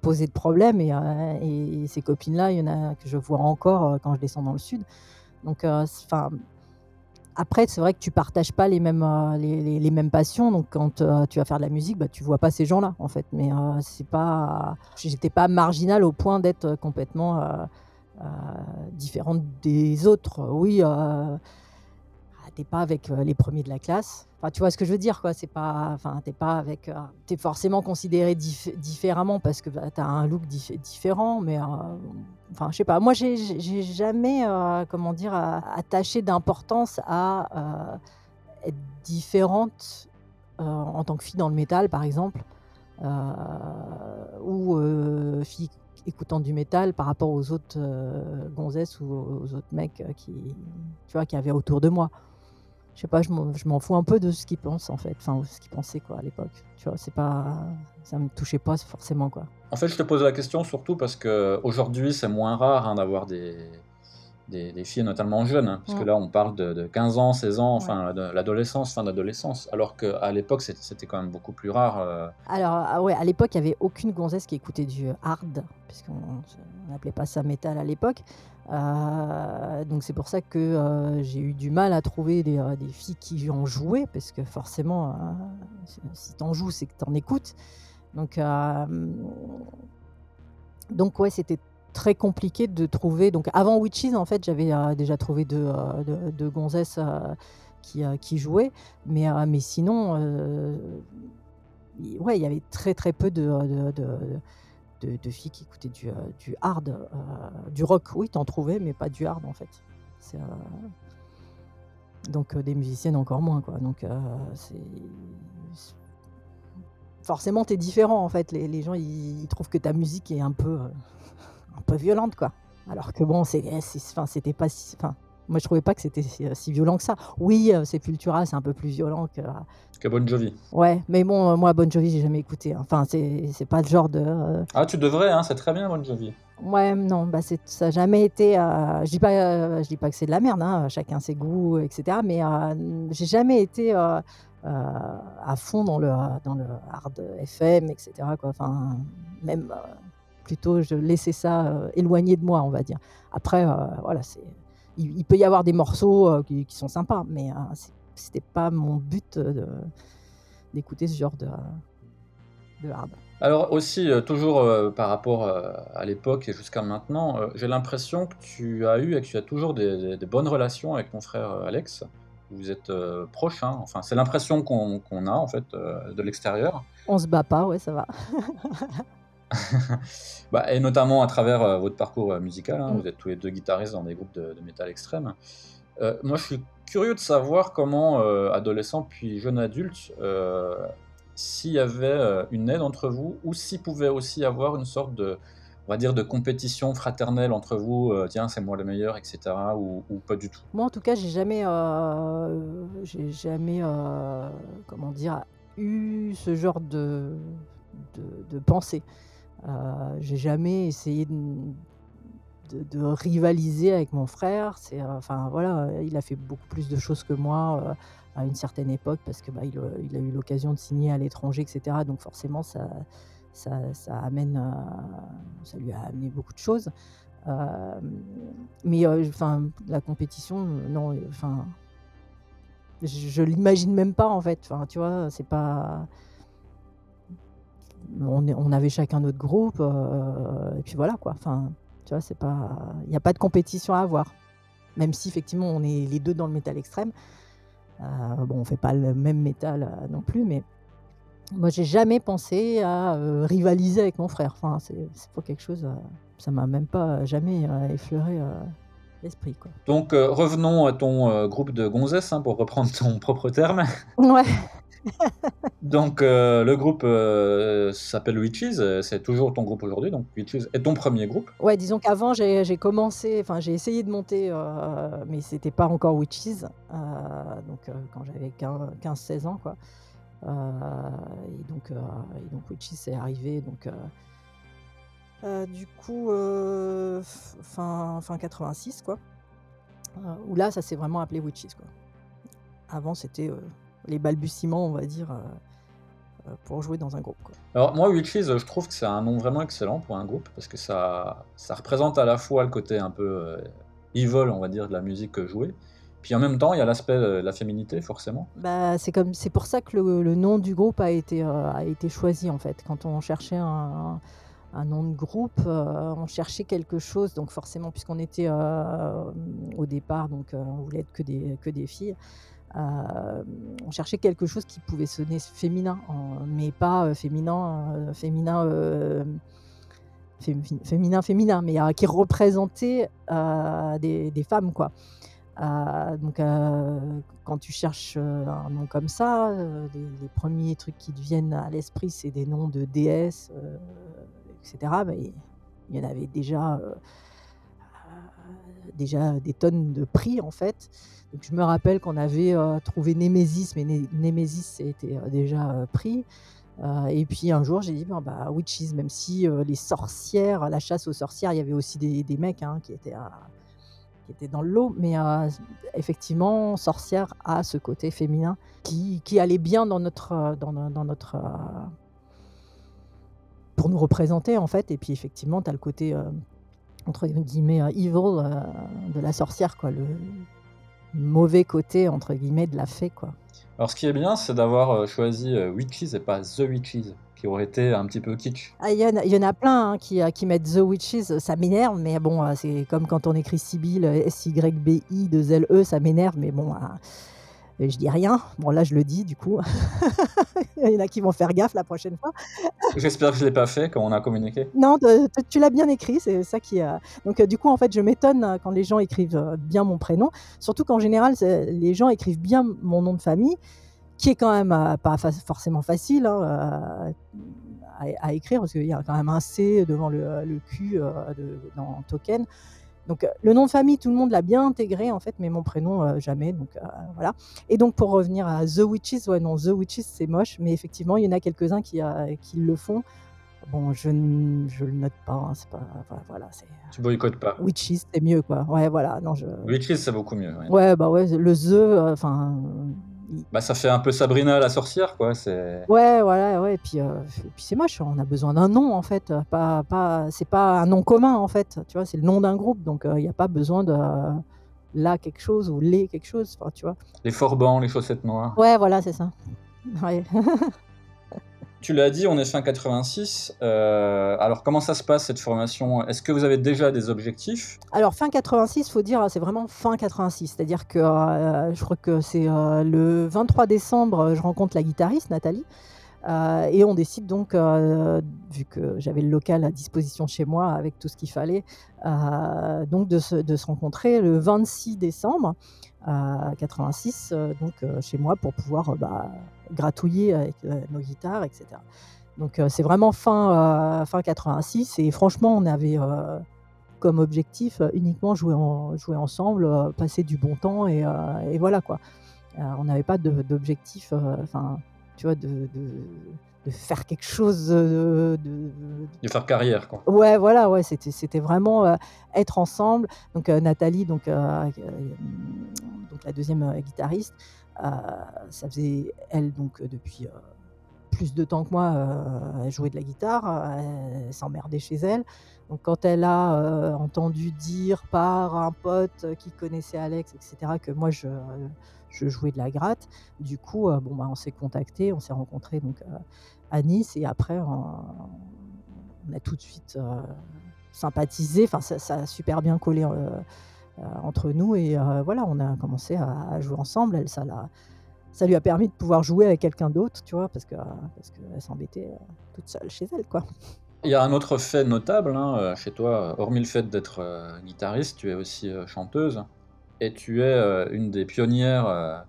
posé de problème. Et, et ces copines-là, il y en a que je vois encore quand je descends dans le sud. Donc, enfin, après, c'est vrai que tu partages pas les mêmes, euh, les, mêmes passions. Donc, quand euh, tu vas faire de la musique, bah, tu vois pas ces gens-là, en fait. Mais euh, c'est pas, j'étais pas marginal au point d'être complètement différente des autres. Oui, t'es pas avec les premiers de la classe. Enfin, tu vois ce que je veux dire, quoi. C'est pas, enfin, t'es pas avec, t'es forcément considéré différemment parce que bah, tu as un look différent, mais enfin, je sais pas. Moi, j'ai jamais, comment dire, attaché d'importance à être différente en tant que fille dans le métal, par exemple, ou fille écoutant du métal par rapport aux autres gonzesses ou aux autres mecs qui, tu vois, qui avaient autour de moi je sais pas, je m'en fous un peu de ce qu'ils pensent en fait, enfin ce qu'ils pensaient quoi à l'époque. Tu vois, c'est pas, ça me touchait pas forcément quoi. En fait, je te pose la question surtout parce que aujourd'hui c'est moins rare hein, d'avoir des, des, filles notamment jeunes, hein, parce que là on parle de, 15 ans, 16 ans, enfin de l'adolescence, fin d'adolescence, alors qu'à l'époque c'était quand même beaucoup plus rare. Euh. Alors ah ouais, à l'époque il n'y avait aucune gonzesse qui écoutait du hard, puisqu'on n'appelait pas ça métal à l'époque. Euh, donc c'est pour ça que euh, j'ai eu du mal à trouver des, des, filles qui en jouaient, parce que forcément, si tu en joues, c'est que tu en écoutes. Donc, donc ouais, c'était très compliqué de trouver. Donc avant Witches, en fait, j'avais euh, déjà trouvé deux, euh, de, gonzesses euh, qui, qui, jouaient, mais, mais sinon, ouais, il y avait très très peu de, de, de filles qui écoutaient du, du hard, du rock. Oui, t'en trouvais, mais pas du hard en fait. donc des musiciennes encore moins quoi. Donc c'est forcément t'es différent en fait. Les gens ils, trouvent que ta musique est un peu un peu violente, quoi. Alors que bon, enfin, c'était pas si, enfin, moi je trouvais pas que c'était si, violent que ça. Oui, euh, Sepultura, c'est un peu plus violent que. Que Bon Jovi. Ouais, mais bon, euh, moi Bon Jovi, j'ai jamais écouté. Hein. Enfin, c'est, pas le genre de. Euh, ah, tu devrais, hein, c'est très bien Bon Jovi. Ouais, non, bah ça n'a jamais été. je dis pas, je dis pas que c'est de la merde, hein, chacun ses goûts, etc. Mais j'ai jamais été à fond dans le dans le hard FM, etc. Quoi. Enfin, même plutôt je laissais ça euh, éloigné de moi, on va dire. Après, euh, voilà, c'est, il, peut y avoir des morceaux euh, qui, sont sympas, mais c'était pas mon but d'écouter ce genre de, de hard. Alors aussi, toujours par rapport à l'époque et jusqu'à maintenant, j'ai l'impression que tu as eu et que tu as toujours des, bonnes relations avec ton frère Alex. Vous êtes proches, hein. enfin c'est l'impression qu'on a en fait de l'extérieur. On se bat pas, ouais, ça va. bah, et notamment à travers euh, votre parcours euh, musical, hein, mm. vous êtes tous les deux guitaristes dans des groupes de, métal extrême. Euh, moi, je suis curieux de savoir comment, adolescent puis jeune adulte, s'il y avait une aide entre vous ou s'il pouvait aussi avoir une sorte de, on va dire, de compétition fraternelle entre vous, tiens, c'est moi le meilleur, etc., ou, pas du tout? Moi, en tout cas, j'ai jamais, j'ai jamais, comment dire, eu ce genre de, de, de pensée. Euh, j'ai jamais essayé de, rivaliser avec mon frère. Euh, enfin voilà, il a fait beaucoup plus de choses que moi euh, à une certaine époque parce que bah, il, a eu l'occasion de signer à l'étranger, etc. Donc forcément, ça, ça, amène, ça lui a amené beaucoup de choses. mais enfin, la compétition, non, enfin, je, je l'imagine même pas en fait. Enfin, tu vois, c'est pas on, avait chacun notre groupe, euh, et puis voilà quoi. Enfin, tu vois, c'est pas, il n'y a pas de compétition à avoir. Même si effectivement on est les deux dans le métal extrême. Euh, bon, on fait pas le même métal euh, non plus, mais Moi, j'ai jamais pensé à, rivaliser avec mon frère. Enfin, c'est pas quelque chose, ça m'a même pas jamais, effleuré, l'esprit. Donc, revenons à ton, groupe de gonzesses, hein, pour reprendre ton propre terme. Ouais. Donc, heu, le groupe, heu, s'appelle Witches, heu, c'est toujours ton groupe aujourd'hui, donc Witches est ton 1er groupe? Ouais, disons qu'avant j'ai j'ai commencé enfin j'ai essayé de monter, heu, mais c'était pas encore Witches, donc, quand j'avais quin 15-16 ans, quoi, et donc, et Witches est arrivé donc, du coup, fin fin 86, quoi, où là, ça s'est vraiment appelé Witches, quoi. Avant, c'était, les balbutiements, on va dire, heu heu, pour jouer dans un groupe, quoi. Alors moi, Witches, je trouve que c'est un nom vraiment excellent pour un groupe parce que ça ça représente à la fois le côté un peu, heu, evil, on va dire, de la musique, jouée, puis en même temps, il y a l'aspect, heu, la féminité, forcément. Bah, c'est comme c'est pour ça que le le nom du groupe a été, a été choisi, en fait. Quand on cherchait un un nom de groupe, on cherchait quelque chose donc forcément puisqu'on était, au départ donc, on voulait être que des que des filles, hem, on cherchait quelque chose qui pouvait sonner féminin mais pas, heu, féminin, heu, féminin, féminin, féminin, mais, qui représentait, des femmes, quoi, donc, quand tu cherches, un nom comme ça, les 1ers trucs qui te viennent à l'esprit, c'est des noms de déesses, heu, et cetera, bah, il il y en avait déjà, déjà des tonnes de pris, en fait, donc je me rappelle qu'on avait, heu, trouvé Némésis, mais Né Némésis c'était, heu, déjà, heu, pris, et puis un jour j'ai dit: «Bon, bah, Witches», même si, les sorcières, la chasse aux sorcières, il y avait aussi des mecs, hein, qui étaient, qui dans le lot, mais, effectivement, sorcière a ce côté féminin qui qui allait bien dans notre, dans dans notre, pour nous représenter, en fait, et puis effectivement, tu as le côté, entre guillemets, heu, «evil», heu, de la sorcière, quoi, le «mauvais côté» entre guillemets de la fée, quoi. Alors ce qui est bien, c'est d'avoir, heu, choisi, heu, Witches et pas The Witches, qui aurait été un petit peu kitsch. Ah, il y en a il y en a plein, hein, qui, qui mettent The Witches, ça m'énerve, mais bon, c'est comme quand on écrit Sybille, S-Y-B-I-2-L-E, ça m'énerve, mais bon, hein, je dis rien. Bon, là, je le dis, du coup. Il y en a qui vont faire gaffe la prochaine fois. J'espère que je l'ai pas fait quand on a communiqué. Non, tu l'as bien écrit, c'est ça qui, heu donc, heu, du coup, en fait, je m'étonne quand les gens écrivent, bien mon prénom, surtout qu'en général, les gens écrivent bien mon nom de famille, qui est quand même, pas forcément facile, hein, à à écrire parce qu'il y a quand même un C devant le, Q, de dans Token, donc, heu, le nom de famille, tout le monde l'a bien intégré, en fait, mais mon prénom, heu, jamais, donc, heu, voilà, et donc pour revenir à The Witches, ouais, non, The Witches, c'est moche, mais effectivement, il y en a quelques-uns qui, qui le font. Bon, je n je le note pas, hein, c'est pas voilà, c'est, Tu boycottes pas? Witches, c'est mieux, quoi. Ouais, voilà, non, je Witches, c'est beaucoup mieux, ouais. ouais, bah, ouais, le The, enfin, Bah, ça fait un peu Sabrina la sorcière, quoi, c'est Ouais, voilà, ouais, et puis, et puis c'est moche, on a besoin d'un nom, en fait, pas pas c'est pas un nom commun, en fait, tu vois? C'est le nom d'un groupe, donc, heu, il y a pas besoin de la quelque chose ou les quelque chose, enfin, tu vois? Les Forbans, les Chaussettes Noires. Ouais, voilà, c'est ça. Ouais. Tu l'as dit, on est fin 86, heu, alors comment ça se passe cette formation? Est-ce que vous avez déjà des objectifs? Alors fin 86, faut dire, c'est vraiment fin 86, c'est-à-dire que, heu, je crois que c'est, heu, le 23 décembre, je rencontre la guitariste Nathalie, et on décide donc, vu que j'avais le local à disposition chez moi avec tout ce qu'il fallait, donc de se rencontrer le 26 décembre, heu, 86, heu, donc, heu, chez moi pour pouvoir, bah, gratouiller avec, nos guitares et cetera, donc, c'est vraiment fin, fin 86 et franchement, on avait, comme objectif uniquement jouer en jouer ensemble, passer du bon temps et voilà, quoi, on n'avait pas d'objectif, enfin, tu vois, de de faire quelque chose, de De faire carrière, quoi. ouais, voilà, ouais, c'était c'était vraiment, heu, être ensemble, donc, heu, Nathalie, donc, hem, donc la 2e guitariste, ça faisait elle, donc, depuis, plus de temps que moi, elle jouait de la guitare, elle s'emmerdait chez elle, donc quand elle a, entendu dire par un pote qui connaissait Alex et cetera que moi je je jouais de la gratte, du coup, bon, bah, on s'est contactés, on s'est rencontrés donc, à Nice et après on a tout de suite, heu, sympathisé, enfin ça a super bien collé, heu heu, entre nous et voilà, on a commencé à jouer ensemble. Elle, ça lui a permis de pouvoir jouer avec quelqu'un d'autre, tu vois, parce que parce qu'elle s'embêtait euh, toute seule chez elle, quoi. Il y a un autre fait notable hein, euh, chez toi, hormis le fait d'être euh, guitariste, tu es aussi euh, chanteuse et tu es euh, une des pionnières euh,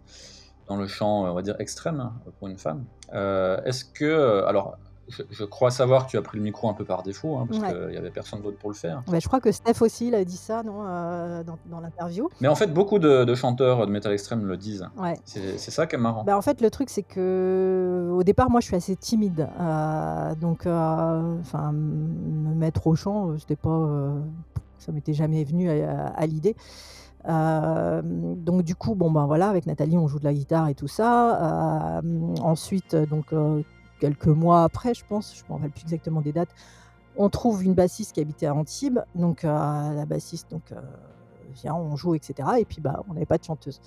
dans le chant, on va dire extrême hein, pour une femme. Euh, Est-ce que, euh, alors, je, je crois savoir que tu as pris le micro un peu par défaut, hein, parce Ouais. qu'il n'y avait personne d'autre pour le faire. Ouais, je crois que Steph aussi, il a dit ça, non, euh, dans, dans l'interview. Mais en fait, beaucoup de, de chanteurs de métal extrême le disent. Ouais. C'est ça qui est marrant. Bah, en fait, le truc, c'est que au départ, moi, je suis assez timide. euh, donc, euh, me mettre au chant, c'était pas, ça m'était jamais venu à, à l'idée. Euh, donc, du coup, bon, ben voilà, avec Nathalie, on joue de la guitare et tout ça. Euh, ensuite, donc, euh, quelques mois après, je pense, je me rappelle plus exactement des dates, on trouve une bassiste qui habitait à Antibes. Donc, la bassiste, donc, vient, on joue, etc. Et puis, bah, on n'avait pas de chanteuse.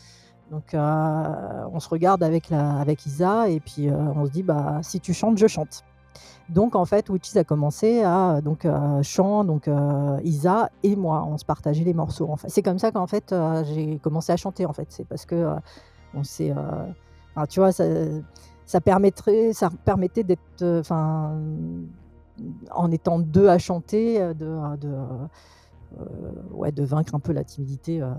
Donc, on se regarde avec, la, avec Isa et puis on se dit, bah, si tu chantes, je chante. Donc, en fait, Witches a commencé à donc, euh, chant, donc euh, Isa et moi, on se partageait les morceaux. En fait. C'est comme ça qu'en fait, euh, j'ai commencé à chanter. En fait, c'est parce que euh, on s'est, euh, enfin, tu vois, ça, ça permettrait, ça permettait d'être, euh, enfin, en étant deux à chanter, euh, de, de, euh, ouais, de vaincre un peu la timidité. euh,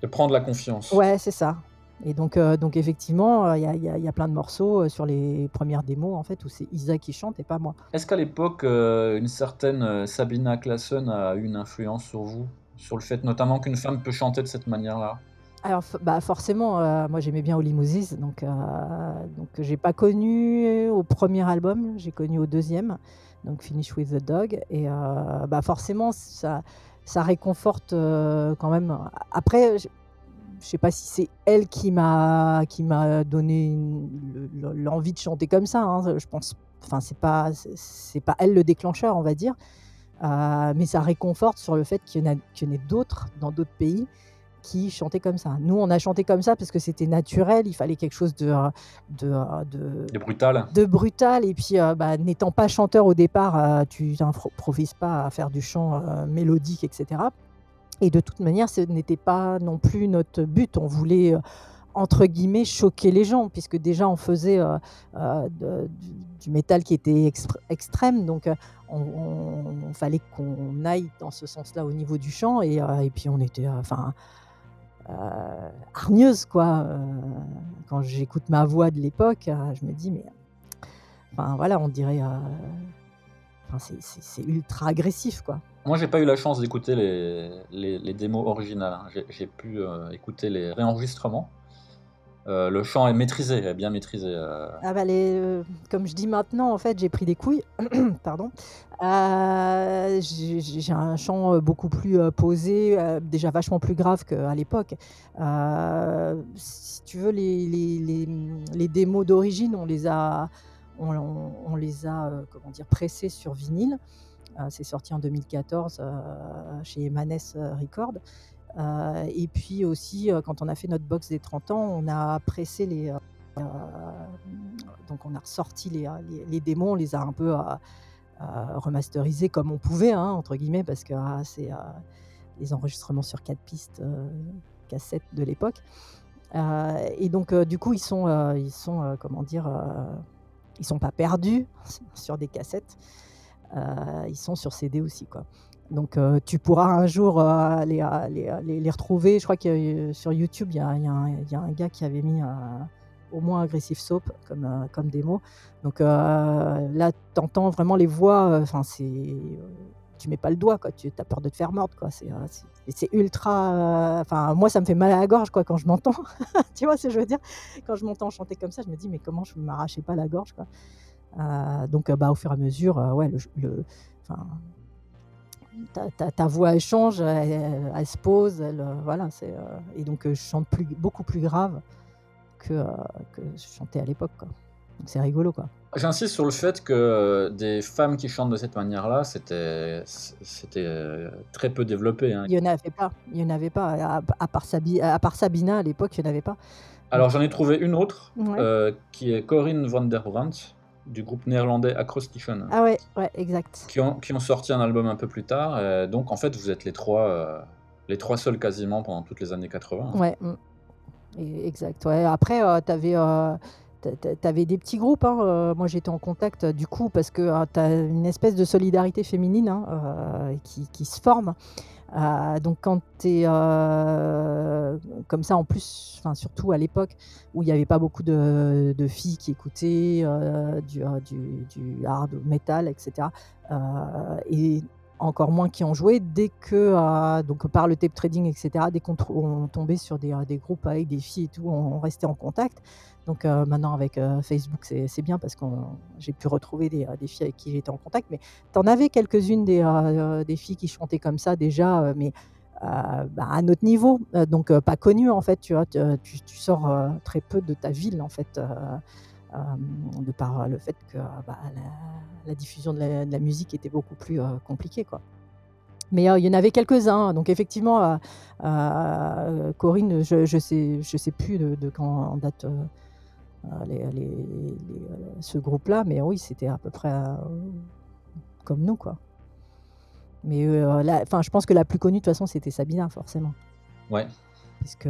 De prendre la confiance. Ouais, c'est ça. Et donc, euh, donc effectivement, il y, a- y a- y a plein de morceaux euh, sur les premières démos en fait où c'est Isa qui chante et pas moi. Est-ce qu'à l'époque, euh, une certaine euh, Sabina Klassen a eu une influence sur vous? Sur le fait notamment qu'une femme peut chanter de cette manière-là? Alors, bah forcément, euh, moi j'aimais bien Moses, donc euh, donc j'ai pas connu au premier album, j'ai connu au deuxième, donc Finish with the Dog, et euh, bah forcément ça ça réconforte euh, quand même. Après, je, sais pas si c'est elle qui m'a qui m'a donné l'envie de chanter comme ça. hein, je pense, enfin c'est pas c'est- pas elle le déclencheur, on va dire, Euh, mais ça réconforte sur le fait qu'il y en a qu'il y en ait d'autres dans d'autres pays qui chantaient comme ça. Nous, on a chanté comme ça parce que c'était naturel, il fallait quelque chose de, de, de, De brutal de brutal. Et puis, euh, bah, n'étant pas chanteur au départ, euh, tu t'improvises pas à faire du chant mélodique, etc. Et de toute manière, ce n'était pas non plus notre but. On voulait, euh, entre guillemets, choquer les gens, puisque déjà, on faisait euh, euh, du, métal qui était extrême. Donc, on, fallait qu'on aille dans ce sens-là au niveau du chant. Et, puis, on était... Enfin, hargneuse, quoi. Quand j'écoute ma voix de l'époque, je me dis, mais. Enfin, voilà, on dirait. Enfin, c'est- ultra agressif, quoi. Moi, j'ai pas eu la chance d'écouter les, les, les démos originales. hein. J'ai- pu euh, écouter les réenregistrements. Euh, le chant est maîtrisé, est bien maîtrisé. euh. Ah bah les, euh, comme je dis maintenant, en fait, j'ai pris des couilles. Pardon. J'ai un chant beaucoup plus posé, déjà vachement plus grave qu'à l'époque. Si tu veux, les, les, les, les démos d'origine, on les a, on, les a, euh, comment dire, pressés sur vinyle. Euh, C'est sorti en 2014 euh, chez Emanes euh, Records. Et puis aussi, quand on a fait notre box des 30 ans, on a pressé les, donc on a ressorti les, les, démos, on les a un peu remasterisés comme on pouvait, hein, entre guillemets, parce que ah, c'est les enregistrements sur quatre pistes cassettes de l'époque. Et donc du coup, ils sont, ils sont comment dire, ils sont pas perdus sur des cassettes, euh, ils sont sur CD aussi, quoi. Donc euh, tu pourras un jour euh, les, les, retrouver. Je crois que sur YouTube, il y a, y un- y a un gars qui avait mis au moins Aggressive Soap comme, comme démo. Donc là, tu entends vraiment les voix. Enfin, c'est. Tu mets pas le doigt, quoi. Tu as peur de te faire mordre, quoi. C'est euh, ultra. euh, Enfin, moi, ça me fait mal à la gorge, quoi, quand je m'entends. tu vois ce que je veux dire? Quand je m'entends chanter comme ça, je me dis, mais comment je m'arrachais pas la gorge, quoi. Euh, donc, bah, au fur et à mesure, ouais, le, le- ta, ta- voix elle change, elle, se pose, elle, voilà, c'est et donc je chante plus, beaucoup plus grave que, que je chantais à l'époque. Donc c'est rigolo, quoi. J'insiste sur le fait que euh, des femmes qui chantent de cette manière-là, c'était c'était euh, très peu développé. hein. Il y en avait pas, il y en avait pas à, à part, Sabi- à part Sabina à l'époque, il y en avait pas. Alors j'en ai trouvé une autre, Ouais. euh, qui est Corinne van der Brandt, du groupe néerlandais Acrostition, Ah ouais, ouais, exact. qui, ont, qui ont sorti un album un peu plus tard. donc en fait, vous êtes les trois, euh, les trois seuls quasiment pendant toutes les années 80. hein. Ouais. mm. Exact, ouais. Après, tu avais, tu avais des petits groupes, hein, heu, moi j'étais en contact, du coup, parce que, tu as une espèce de solidarité féminine, hein, heu, qui se forme. Heu, donc quand tu es, comme ça en plus, enfin surtout à l'époque où il y avait pas beaucoup de filles qui écoutaient, du, du du hard metal et cetera, heu et encore moins qui en jouaient. Dès que, donc par le tape trading et cetera, dès qu'on tombait sur des, groupes avec des filles et tout, on restait en contact. Donc heu, maintenant avec, heu, Facebook, c'est bien parce qu'on j'ai pu retrouver des, heu, des filles avec qui j'étais en contact. Mais tu en avais quelques-unes des, filles qui chantaient comme ça déjà, mais, bah, à notre niveau, donc pas connues en fait, tu vois? Tu sors, très peu de ta ville en fait, de par, le fait que, bah, la diffusion de la musique était beaucoup plus, compliquée, quoi. Mais il y en avait quelques-uns, donc effectivement, Corinne, je je sais je sais plus de de quand date, heu heu, les les les, heu, ce groupe-là, mais oui, c'était à peu près, heu, comme nous, quoi. Mais enfin, je pense que la plus connue de toute façon, c'était Sabina, forcément. Ouais. Puisque,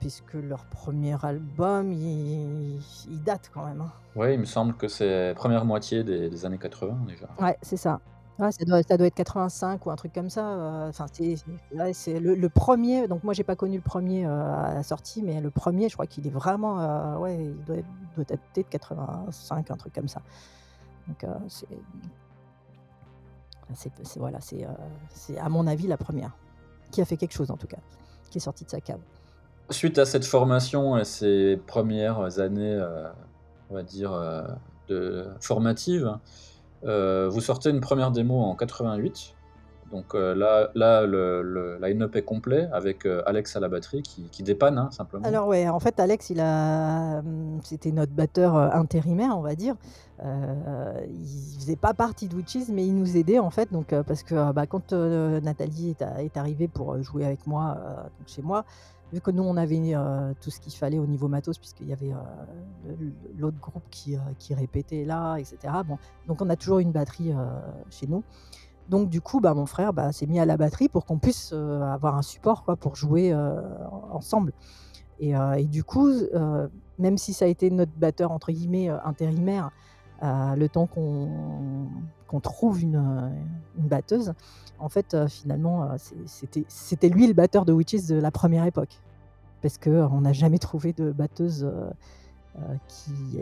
puisque leur premier album, il il date quand même, hein. Ouais, il me semble que c'est première moitié des des années 80 déjà. Ouais, c'est ça. Ça doit ça doit être 85 ou un truc comme ça, enfin, c'est le le 1er, donc moi j'ai pas connu le 1er, heu, à la sortie, mais le 1er, je crois qu'il est vraiment, ouais, il doit être doit dater de 85, un truc comme ça. Donc c'est voilà, c'est, à mon avis la première, qui a fait quelque chose en tout cas, qui est sortie de sa cave. Suite à cette formation et ces premières années, on va dire, formatives, vous sortez une première démo en 88. Donc heu, là là, le line-up est complet avec, heu, Alex à la batterie qui dépanne, hein, simplement. Alors ouais, en fait, Alex, mmh, c'était notre batteur, intérimaire, on va dire. Heu, il faisait pas partie de Witches, mais il nous aidait en fait, donc parce que, bah, quand, Nathalie est arrivée pour, jouer avec moi, chez moi, vu que nous on avait, heu, tout ce qu'il fallait au niveau matos puisqu'il y avait, le l'autre groupe qui, qui répétait là et cetera. Bon, donc on a toujours une batterie, chez nous. Donc du coup, bah, mon frère, bah, s'est mis à la batterie pour qu'on puisse, avoir un support quoi, pour jouer, ensemble et du coup, même si ça a été notre batteur entre guillemets, «intérimaire», le temps qu'on trouve une, une batteuse, en fait, heu, finalement, c'est c'était lui le batteur de Witches de la première époque. Parce qu'on n'a jamais trouvé de batteuse, qui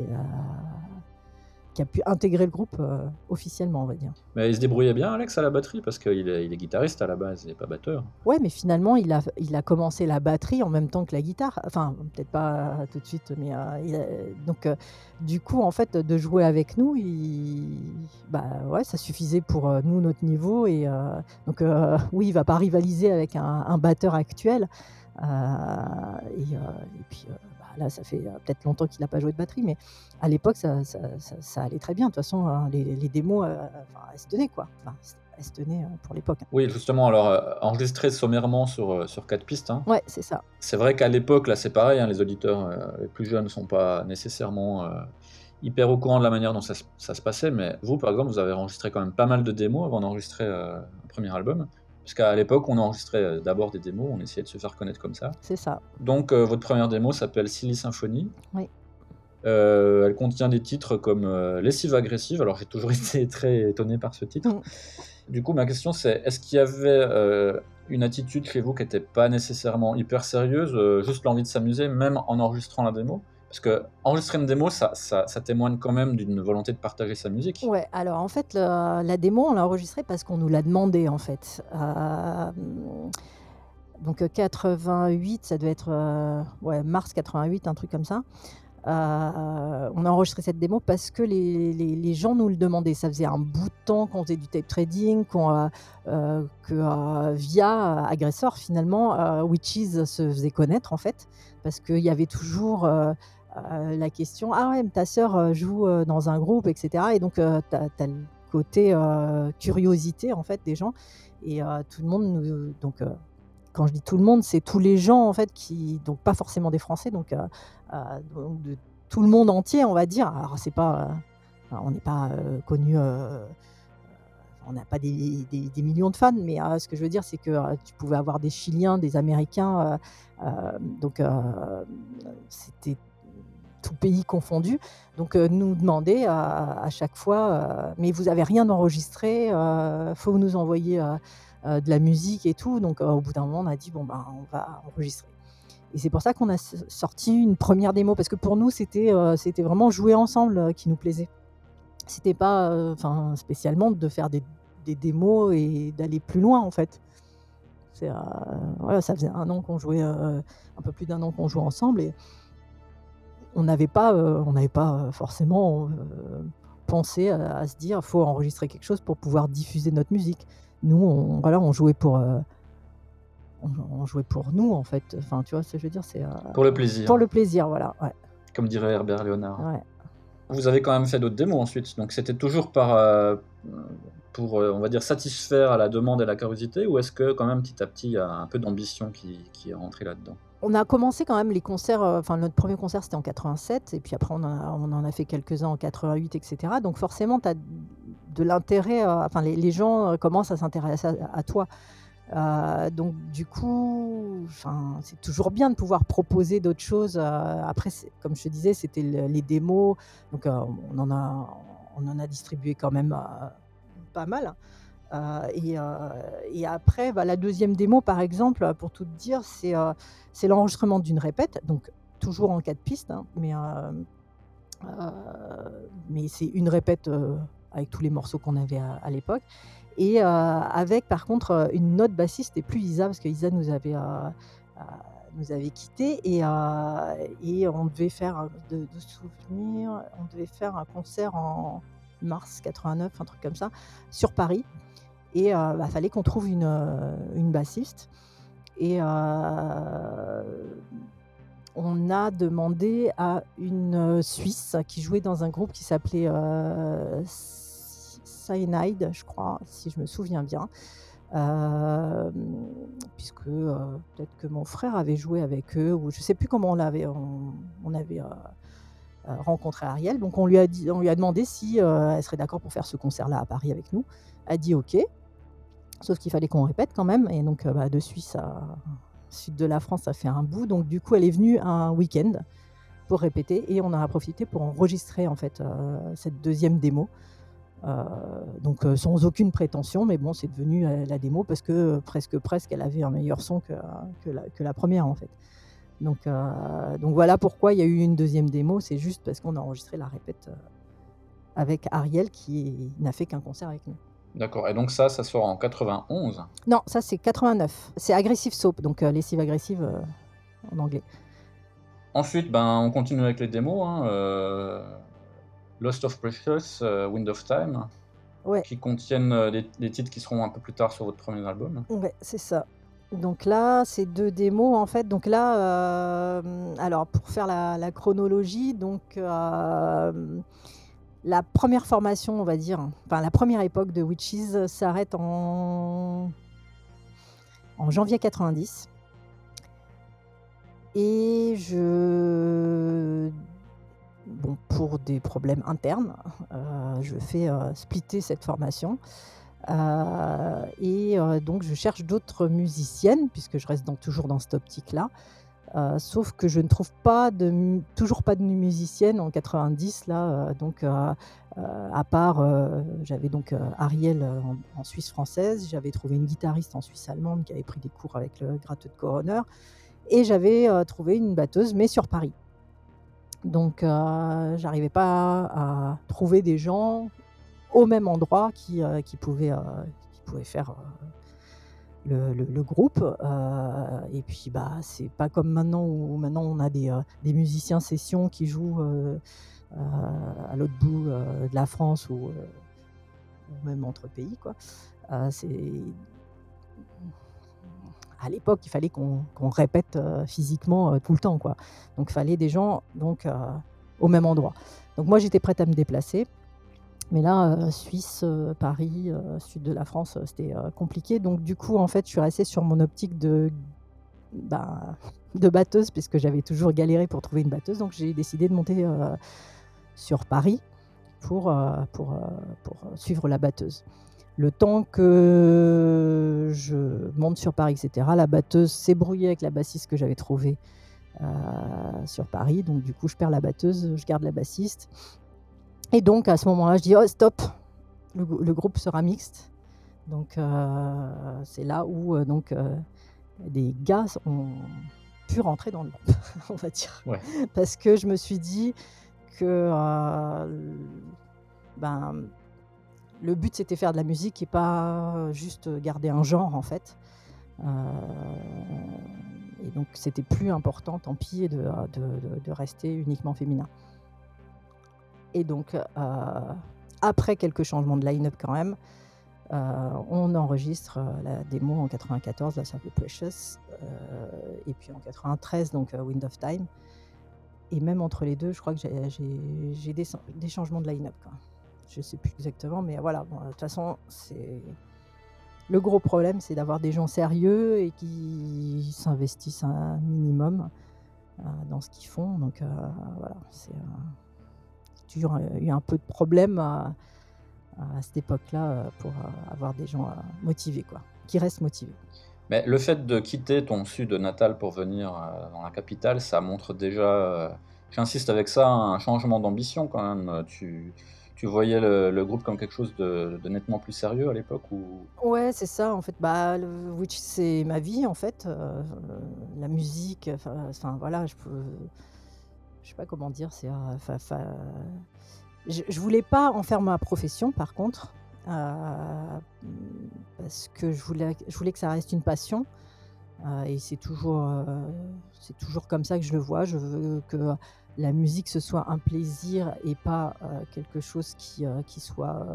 qui a pu intégrer le groupe, heu, officiellement, on va dire. Mais il se débrouillait bien Alex à la batterie? Parce qu'il est il est guitariste à la base, il est pas batteur. Ouais, mais finalement, il a il a commencé la batterie en même temps que la guitare. Enfin, peut-être pas tout de suite, mais, il a donc, du coup, en fait, de jouer avec nous, il bah, ouais, ça suffisait pour, nous, notre niveau et donc, oui, il va pas rivaliser avec un un batteur actuel, et puis, là, ça fait, heu, peut-être longtemps qu'il a pas joué de batterie, mais à l'époque, ça ça ça ça allait très bien. De toute façon, heu, les les démos, heu, enfin, elles se tenaient, quoi. Enfin, elles se tenaient, heu, pour l'époque. Oui, justement, alors, enregistré sommairement sur, sur 4 pistes, hein. Ouais, c'est ça. C'est vrai qu'à l'époque, là, c'est pareil, hein, les auditeurs, les plus jeunes sont pas nécessairement, hyper au courant de la manière dont ça se passait, mais vous, par exemple, vous avez enregistré quand même pas mal de démos avant d'enregistrer, un 1er album? Puisqu'à l'époque, on enregistrait, heu, d'abord des démos, on essayait de se faire connaître comme ça. C'est ça. Donc heu, votre première démo s'appelle «Silly Symphony». Oui. Heu, elle contient des titres comme, «Lessive agressive», alors j'ai toujours été très étonné par ce titre. Du coup, ma question c'est, est-ce qu'il y avait, une attitude chez vous qui était pas nécessairement hyper sérieuse, juste l'envie de s'amuser, même en enregistrant la démo? Parce qu'enregistrer une démo, ça témoigne quand même d'une volonté de partager sa musique. Ouais, alors en fait, la démo, on l'a enregistrée parce qu'on nous l'a demandé, en fait. Hem, donc, heu, 88, ça devait être, ouais, mars 88, un truc comme ça. On a enregistré cette démo parce que les gens nous le demandaient. Ça faisait un bout de temps qu'on faisait du tape trading, qu'on, que, via Agressor finalement, Witches se faisait connaître en fait. Parce qu'il y avait toujours, heu, la question: «Ah ouais, ta sœur, heu, joue, heu, dans un groupe» et cetera et donc, tu as le côté, curiosité en fait des gens et tout le monde donc, quand je dis tout le monde, c'est tous les gens en fait qui donc pas forcément des Français donc, de tout le monde entier, on va dire. Alors c'est pas, on n'est pas, on on n'a pas des, millions de fans, mais ce que je veux dire, c'est que tu pouvais avoir des Chiliens, des Américains, donc c'était tout pays confondu. Donc nous demander à, chaque fois, mais vous avez rien enregistré, il faut nous envoyer de la musique et tout. Donc au bout d'un moment, on a dit bon ben on va enregistrer. Et c'est pour ça qu'on a sorti une première démo parce que pour nous c'était c'était vraiment jouer ensemble qui nous plaisait. C'était pas enfin spécialement de faire des, des démos et d'aller plus loin en fait. voilà, ça faisait un an qu'on jouait, un peu plus d'un an qu'on jouait ensemble on n'avait pas, euh, on n'avait pas euh, forcément euh, pensé à, se dire faut enregistrer quelque chose pour pouvoir diffuser notre musique. Nous, on, voilà, on jouait pour on, jouait pour nous en fait. Enfin, tu vois ce que je veux dire, c'est pour le plaisir. Pour le plaisir, voilà. Comme dirait Herbert Léonard. Vous avez quand même fait d'autres démos ensuite, donc c'était toujours par pour on va dire satisfaire à la demande et la curiosité, ou est-ce que quand même petit à petit il y a un peu d'ambition qui, qui est rentrée là-dedans? On a commencé quand même les concerts, euh, enfin notre premier concert c'était en 87 et puis après on, en a fait quelques-uns en 88 etc. Donc forcément tu as de l'intérêt, euh, enfin les, gens euh, commencent à s'intéresser à, toi. donc du coup, c'est toujours bien de pouvoir proposer d'autres choses. après, comme je te disais, c'était les démos, donc on, en a, on en a distribué quand même pas mal. Euh, euh, et, après, bah, la deuxième démo, par exemple, pour tout dire, c'est euh, l'enregistrement d'une répète, donc toujours en quatre pistes, hein, mais, c'est une répète avec tous les morceaux qu'on avait à, l'époque. Et avec, par contre, une note bassiste et plus Isa, parce que Isa nous avait nous avait quittés et, on devait faire de souvenirs, on devait faire un concert en mars 89, un truc comme ça, sur Paris. Et il bah, fallait qu'on trouve une, une, bassiste. Et on a demandé à une Suisse qui jouait dans un groupe qui s'appelait Cyanide, je crois, si je me souviens bien. puisque peut-être que mon frère avait joué avec eux, ou je ne sais plus comment on l'avait, on, avait rencontré Ariel. Donc on lui a, on lui a demandé si elle serait d'accord pour faire ce concert-là à Paris avec nous. Elle a dit OK. Sauf qu'il fallait qu'on répète quand même. Et donc, euh, bah, de Suisse à sud de la France, ça fait un bout. Donc, du coup, elle est venue un week-end pour répéter. Et on a profité pour enregistrer, en fait, euh, cette deuxième démo. Euh, donc, sans aucune prétention. Mais bon, c'est devenu la démo parce que presque, presque, elle avait un meilleur son que, que, la, première, en fait. Donc, donc, voilà pourquoi il y a eu une deuxième démo. C'est juste parce qu'on a enregistré la répète avec Ariel qui n'a fait qu'un concert avec nous. D'accord. Et donc ça, ça sort en 91 Non, ça c'est 89. C'est Aggressive Soap, donc euh, lessive agressive euh, en anglais. Ensuite, ben, on continue avec les démos. Hein, euh, Lost of Precious, Wind of Time, ouais. qui contiennent des, titres qui seront un peu plus tard sur votre premier album. Ouais, c'est ça. Donc là, c'est deux démos en fait. Donc là, alors pour faire la, la chronologie, donc la première formation, on va dire, enfin la première époque de Witches s'arrête en, janvier 90. Et je. Bon, pour des problèmes internes, euh, je fais euh, splitter cette formation. Euh, et donc, je cherche d'autres musiciennes, puisque je reste toujours dans cette optique-là. Euh, sauf que je ne trouve pas de, toujours pas de musicienne en 90 là, euh, donc euh, à part j'avais donc Ariel en, Suisse française, j'avais trouvé une guitariste en Suisse allemande qui avait pris des cours avec le gratteux de coroner et j'avais trouvé une batteuse mais sur Paris. Donc j'arrivais pas à trouver des gens au même endroit qui, pouvaient faire le, groupe. Euh, et puis, bah, c'est pas comme maintenant où maintenant on a des, euh, des musiciens session qui jouent euh, à l'autre bout de la France ou, même entre pays. Quoi. c'est à l'époque, il fallait qu'on répète physiquement tout le temps. Quoi. Donc, il fallait des gens donc, au même endroit. Donc, moi, j'étais prête à me déplacer. Mais là, euh, Suisse, euh, Paris, euh, sud de la France, c'était compliqué. Donc du coup, en fait, je suis restée sur mon optique de, bah, de batteuse, puisque j'avais toujours galéré pour trouver une batteuse. Donc j'ai décidé de monter sur Paris pour, suivre la batteuse. Le temps que je monte sur Paris, etc., la batteuse s'est brouillée avec la bassiste que j'avais trouvée sur Paris. Donc, du coup, je perds la batteuse, je garde la bassiste. Et donc, à ce moment-là, je dis Oh, stop Le, le groupe sera mixte. Donc, euh, c'est là où euh, donc, euh, des gars ont pu rentrer dans le groupe, on va dire. Ouais. Parce que je me suis dit que euh, ben, le but c'était faire de la musique et pas juste garder un genre en fait. Et donc c'était plus important, tant pis, de, de- de- de rester uniquement féminin. Et donc euh, après quelques changements de line-up quand même, euh, on enregistre euh, la démo en 94, la Simple Precious, et puis en 93, donc Wind of Time. Et même entre les deux, je crois que j'ai- des, changements de line-up. Je sais plus exactement, mais voilà. de toute façon, c'est le gros problème, c'est d'avoir des gens sérieux et qui s'investissent un minimum dans ce qu'ils font. Donc voilà, c'est toujours euh, eu un peu de problème à, à cette époque-là euh, pour euh, avoir des gens motivés, quoi, qui restent motivés. Mais le fait de quitter ton sud natal pour venir dans la capitale, ça montre déjà, j'insiste avec ça, un changement d'ambition quand même. Tu, tu voyais le, le groupe comme quelque chose de, de nettement plus sérieux à l'époque ou... Ouais, c'est ça, en fait. Bah, le Witch, c'est ma vie, en fait. euh, la musique, enfin, voilà, je peux. Je sais pas comment dire, je, je voulais pas en faire ma profession, par contre, euh, parce que je voulais, que ça reste une passion. euh, et c'est toujours, euh, c'est toujours comme ça que je le vois. Je veux que la musique ce soit un plaisir et pas quelque chose qui, soit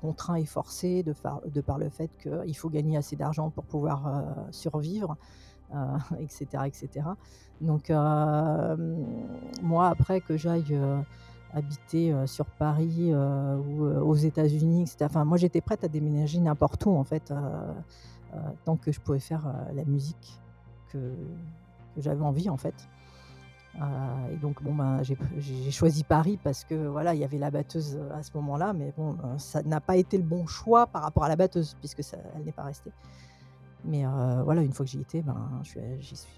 contraint et forcé de, par, le fait qu'il faut gagner assez d'argent pour pouvoir survivre, etc., etc. Donc euh, moi, après que j'aille euh, habiter euh, sur Paris euh, ou euh, aux États-Unis, etc., enfin, moi j'étais prête à déménager n'importe où en fait, euh, euh, tant que je pouvais faire euh, la musique que, j'avais envie en fait. Euh, et donc bon ben j'ai choisi Paris parce que voilà il y avait la batteuse euh, à ce moment-là, mais bon euh, ça n'a pas été le bon choix par rapport à la batteuse puisque elle n'est pas restée. Mais euh, voilà une fois que j'y étais, ben j'y suis,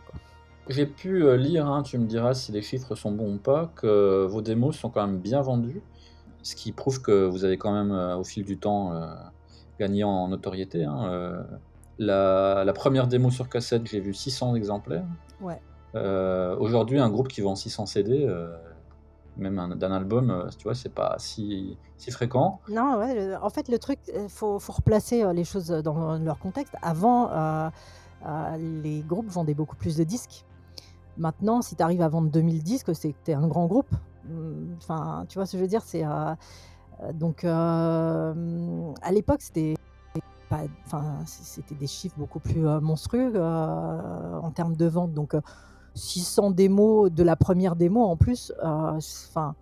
quoi. J'ai pu euh, lire, hein, tu me diras si les chiffres sont bons ou pas, que vos démos sont quand même bien vendues, ce qui prouve que vous avez quand même, euh, au fil du temps, euh, gagné en notoriété. hein, euh. la, la première démo sur cassette, j'ai vu 600 exemplaires. Ouais. Aujourd'hui, un groupe qui vend 600 CD, même un- d'un album, euh, tu vois, c'est pas si, si fréquent. Non, ouais, en fait, le truc, il faut, faut replacer euh, les choses dans leur contexte. Avant, euh, euh, les groupes vendaient beaucoup plus de disques. Maintenant, si tu arrives à vendre 2000 disques, c'est que tu es un grand groupe. Hum, Enfin, tu vois ce que je veux dire c'est, euh, euh, Donc, euh, à l'époque, c'était enfin, des chiffres beaucoup plus euh, monstrueux euh, en termes de vente. Donc, euh, 600 démos de la première démo en plus, euh, c'est- enfin,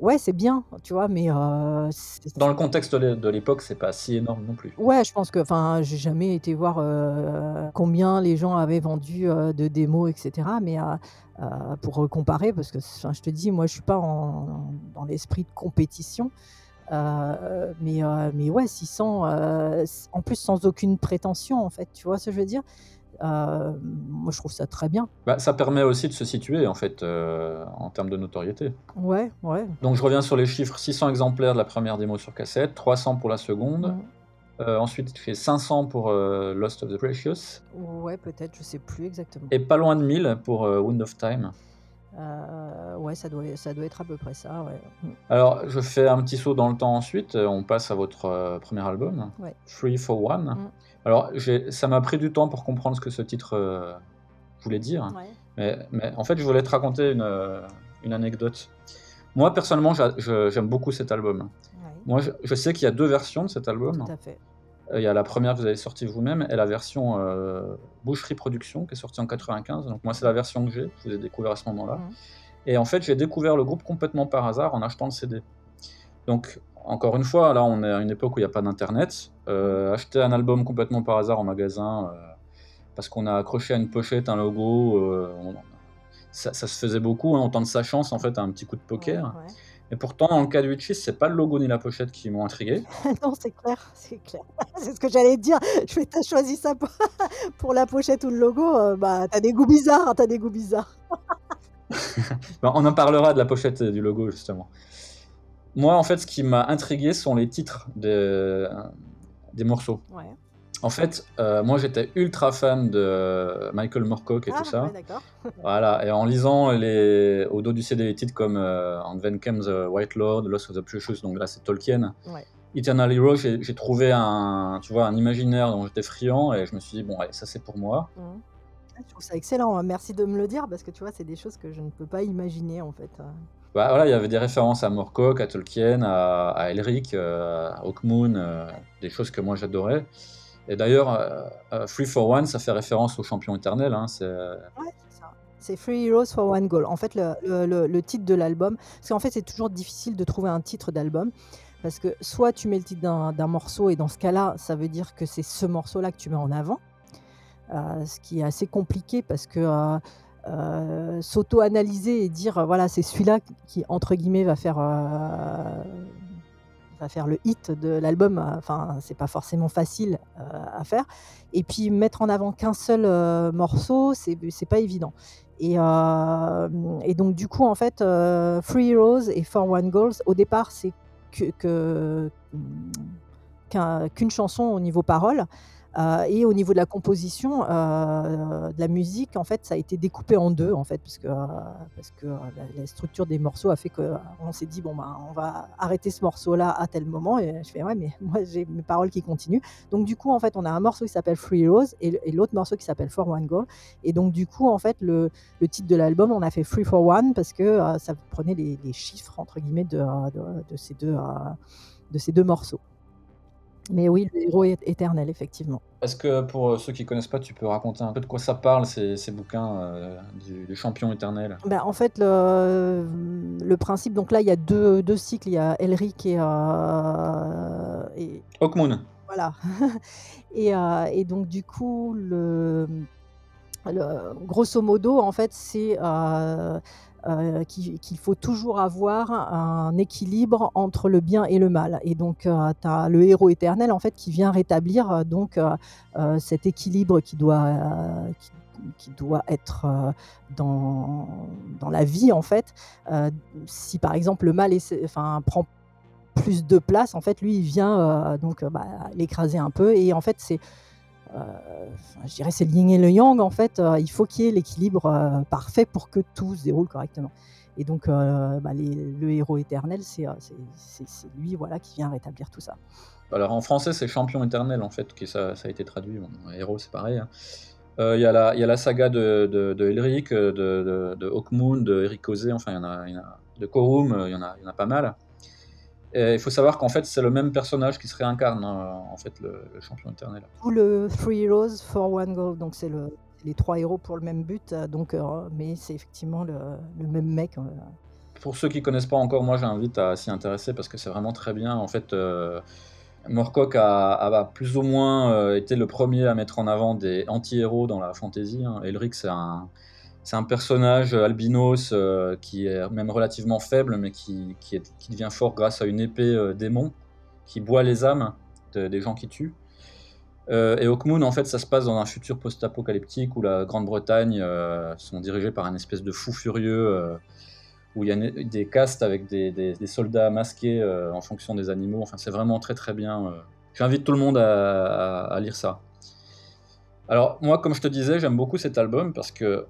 ouais, c'est bien, tu vois, mais euh, Dans le contexte de l'é- de l'époque, c'est pas si énorme non plus. Ouais, je pense que, enfin, j'ai jamais été voir euh, combien les gens avaient vendu de démos, etc. Mais pour comparer, parce que, je te dis, moi, je suis pas en- dans l'esprit de compétition. Euh, mais, euh, mais ouais, 600, euh, c- en plus sans aucune prétention, en fait, tu vois ce que je veux dire? Euh, Moi, je trouve ça très bien. Bah, ça permet aussi de se situer, en fait, euh, en termes de notoriété. Ouais, ouais. Donc je reviens sur les chiffres 600 exemplaires de la première démo sur cassette, 300 pour la seconde. Mm. Euh, ensuite, j'ai 500 pour euh, Lost of the Precious. Ouais, peut-être, je sais plus exactement. Et pas loin de 1000 pour euh, Wound of Time. Ouais, ça doit, ça doit être à peu près ça, ouais. Mm. Alors, je fais un petit saut dans le temps ensuite. On passe à votre premier album, Ouais. Free for One. Mm. Alors, ça m'a pris du temps pour comprendre ce que ce titre euh, voulait dire. Ouais. Mais, mais en fait, je voulais te raconter une, euh, une anecdote. Moi, personnellement, j'aime beaucoup cet album. Ouais, Moi, je, je sais qu'il y a deux versions de cet album. tout à fait. Euh, Il y a la première que vous avez sortie vous-même et la version euh, Boucherie Production qui est sortie en 95. Donc moi, c'est la version que j'ai. Je vous ai découvert à ce moment-là. Mhm. Et en fait, j'ai découvert le groupe complètement par hasard en achetant le CD. Donc, encore une fois, là, on est à une époque où il n'y a pas d'Internet. Euh, acheter un album complètement par hasard en magasin euh, parce qu'on a accroché à une pochette un logo, euh, on- ça, ça se faisait beaucoup. Hein, on tente sa chance en fait à un petit coup de poker. Ouais, ouais. Et pourtant, dans le cas de Witches, c'est pas le logo ni la pochette qui m'ont intrigué. non, c'est clair, c'est clair. c'est ce que j'allais dire. Je vais t'as choisi ça pour, pour, la pochette ou le logo. Bah, t'as des goûts bizarres, hein, t'as des goûts bizarres. Bah, on en parlera de la pochette et du logo, justement. Moi, en fait, ce qui m'a intrigué sont les titres des, des morceaux. Ouais. En fait, euh, moi j'étais ultra fan de Michael Moorcock et ah, tout ça. Ouais, d'accord. voilà, et en lisant les, au dos du CD les titres comme euh, And Then Came the White Lord, Lost of the Precious, donc là c'est Tolkien. Ouais. Eternal Hero, j'ai trouvé un, tu vois, un imaginaire dont j'étais friand et je me suis dit, bon, allez, ça c'est pour moi. Mmh. Je trouve ça excellent, hein. merci de me le dire parce que tu vois, c'est des choses que je ne peux pas imaginer en fait. Bah, voilà, il y avait des références à Moorcock, à Tolkien, à, à Elric, euh, à Hawkmoon, euh, des choses que moi j'adorais. Et d'ailleurs, euh, Free for One, ça fait référence au champion éternel. Hein, c'est c'est ça. C'est Free Heroes for One Goal. En fait, le, le, le titre de l'album, parce qu'en fait, c'est toujours difficile de trouver un titre d'album. Parce que soit tu mets le titre d'un morceau, et dans ce cas-là, ça veut dire que c'est ce morceau-là que tu mets en avant. Ce qui est assez compliqué parce que euh, s'auto-analyser et dire voilà, c'est celui-là qui, entre guillemets, va faire va faire le hit de l'album. Enfin, c'est pas forcément facile euh, à faire. Et puis mettre en avant qu'un seul euh, morceau, c'est c'est pas évident. Et, euh, et, donc du coup, en fait, Free Heroes et For One Goals, au départ, c'est qu'une chanson au niveau parole. Euh, et au niveau de la composition, euh, de la musique, en fait, ça a été découpé en deux, en fait, parce que, euh, parce que la, structure des morceaux a fait qu'on s'est dit, bon, ben, on va arrêter ce morceau-là à tel moment. Et je fais, ouais, mais moi, j'ai mes paroles qui continuent. Donc, du coup, en fait, on a un morceau qui s'appelle Free Rose et, l'autre morceau qui s'appelle For One Goal. Et donc, du coup, en fait, le, le titre de l'album, on a fait Free for One parce que ça prenait les, chiffres, entre guillemets, de, de ces, deux, de ces deux morceaux. Mais oui, le héros est éternel, effectivement. Est-ce que pour euh, ceux qui connaissent pas, tu peux raconter un peu de quoi ça parle, ces, ces bouquins euh, du, champion éternel? Ben, En fait, le, le, principe, donc là, il y a deux, deux cycles, il y a Elric et... Euh, et... Hawkmoon. Voilà. et, euh, et, donc, du coup, le, le, grosso modo, en fait, c'est... Euh, qu'il faut toujours avoir un équilibre entre le bien et le mal. Et donc, euh, tu as le héros éternel en fait qui vient rétablir euh, donc cet équilibre qui doit qui, doit être dans, dans la vie en fait. si par exemple le mal enfin, prend plus de place, en fait, lui, il vient donc bah, l'écraser un peu. Et en fait, c'est je dirais c'est le yin et le yang en fait. Euh, il faut qu'il y ait l'équilibre euh, parfait pour que tout se déroule correctement. Et donc bah, le héros éternel, c'est lui voilà qui vient rétablir tout ça. Alors en français c'est champion éternel en fait, qui ça, a été traduit. héros c'est pareil. Hein. Il y, a la saga de, de, de Elric, de, de, de Hawkmoon, de Eric enfin il y, en a, de Korum, il y en a pas mal. Et il faut savoir qu'en fait, c'est le même personnage qui se réincarne, euh, en fait, le, champion éternel. Ou le Three Heroes for One Goal, donc c'est le, les trois héros pour le même but, euh, donc, euh, mais c'est effectivement le, le, même mec. Pour ceux qui connaissent pas encore, moi j'invite à s'y intéresser parce que c'est vraiment très bien. En fait, euh, Moorcock a, a, plus ou moins été le premier à mettre en avant des anti-héros dans la fantasy. Hein. Elric, c'est un c'est un personnage euh, albinos euh, qui est même relativement faible, mais qui, qui, devient fort grâce à une épée euh, démon qui boit les âmes de, des gens qui tuent. Euh, et Hawkmoon, en fait, ça se passe dans un futur post-apocalyptique où la Grande-Bretagne sont dirigés par un espèce de fou furieux où il y a des castes avec des, des, soldats masqués en fonction des animaux. Enfin, c'est vraiment très très bien. J'invite tout le monde à lire ça. Alors, moi, comme je te disais, j'aime beaucoup cet album parce que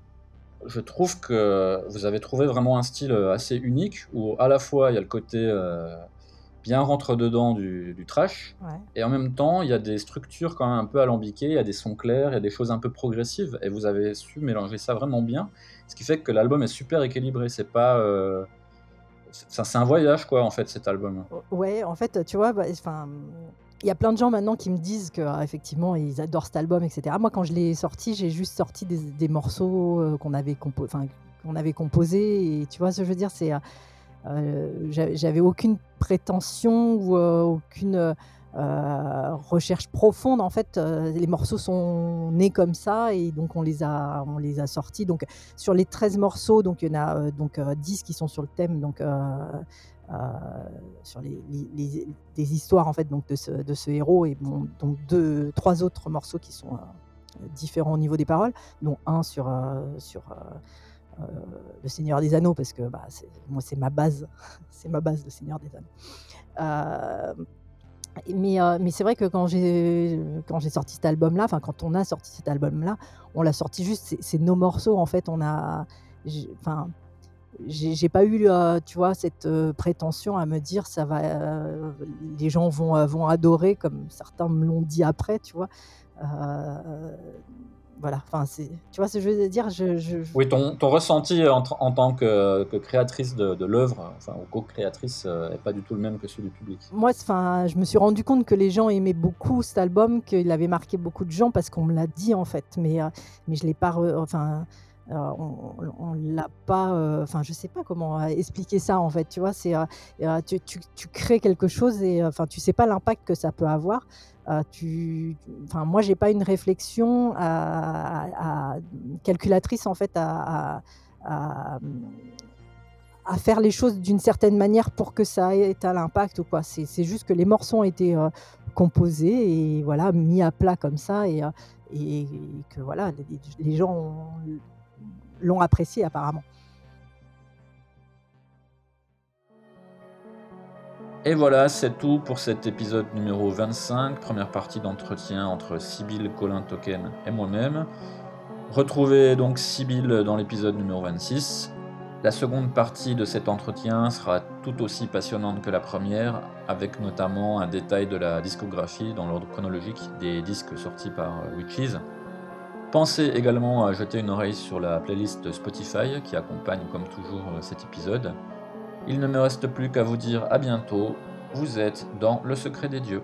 je trouve que vous avez trouvé vraiment un style euh, assez unique où à la fois il y a le côté euh, bien rentre-dedans du, du trash ouais. et en même temps il y a des structures quand même un peu alambiquées, il y a des sons clairs, il y a des choses un peu progressives et vous avez su mélanger ça vraiment bien. Ce qui fait que l'album est super équilibré. C'est pas. Euh, c'est un voyage quoi en fait cet album. Ouais, en fait, tu vois, bah, enfin il y a plein de gens maintenant qui me disent que ah, effectivement ils adorent cet album, etc. Moi, quand je l'ai sorti, j'ai juste sorti des, morceaux euh, qu'on avait, avait composés. Et tu vois ce que je veux dire C'est euh, j'avais aucune prétention ou euh, aucune recherche profonde. En fait, les morceaux sont nés comme ça et donc on les a, on les a sortis. Donc sur les 13 morceaux, donc il y en a donc 10 qui sont sur le thème donc sur les, des histoires en fait donc de ce, de ce héros et donc deux, trois autres morceaux qui sont différents au niveau des paroles, dont un sur sur le Seigneur des Anneaux parce que bah, moi c'est ma base, c'est ma base le Seigneur des Anneaux. Mais, mais c'est vrai que quand j'ai quand j'ai sorti cet album là, enfin quand on a sorti cet album là, on l'a sorti juste c'est nos morceaux en fait, on a enfin j'ai pas eu, tu vois, cette prétention à me dire ça va, les gens vont, vont adorer comme certains me l'ont dit après, tu vois. Voilà, enfin, tu vois ce que je veux dire je, Oui, ton, ton ressenti en, en, tant que, que créatrice de, de l'œuvre, enfin, ou co-créatrice, n'est pas du tout le même que celui du public. Moi, enfin, je me suis rendu compte que les gens aimaient beaucoup cet album, qu'il avait marqué beaucoup de gens parce qu'on me l'a dit en fait, mais, mais je l'ai pas, enfin on ne l'a pas, euh, enfin je sais pas comment expliquer ça en fait, tu vois, c'est euh, tu, crées quelque chose et enfin tu sais pas l'impact que ça peut avoir. tu, enfin moi j'ai pas une réflexion à, calculatrice en fait à, à, faire les choses d'une certaine manière pour que ça ait un impact ou quoi. C'est juste que les morceaux ont été composés et voilà mis à plat comme ça et, et que voilà les, les gens ont, l'ont apprécié apparemment. Et voilà, c'est tout pour cet épisode numéro 25, première partie d'entretien entre Sibyl Colin Token et moi-même. Retrouvez donc Sibyl dans l'épisode numéro 26. La seconde partie de cet entretien sera tout aussi passionnante que la première, avec notamment un détail de la discographie dans l'ordre chronologique des disques sortis par Witches. Pensez également à jeter une oreille sur la playlist Spotify qui accompagne comme toujours cet épisode. Il ne me reste plus qu'à vous dire à bientôt, vous êtes dans le secret des dieux.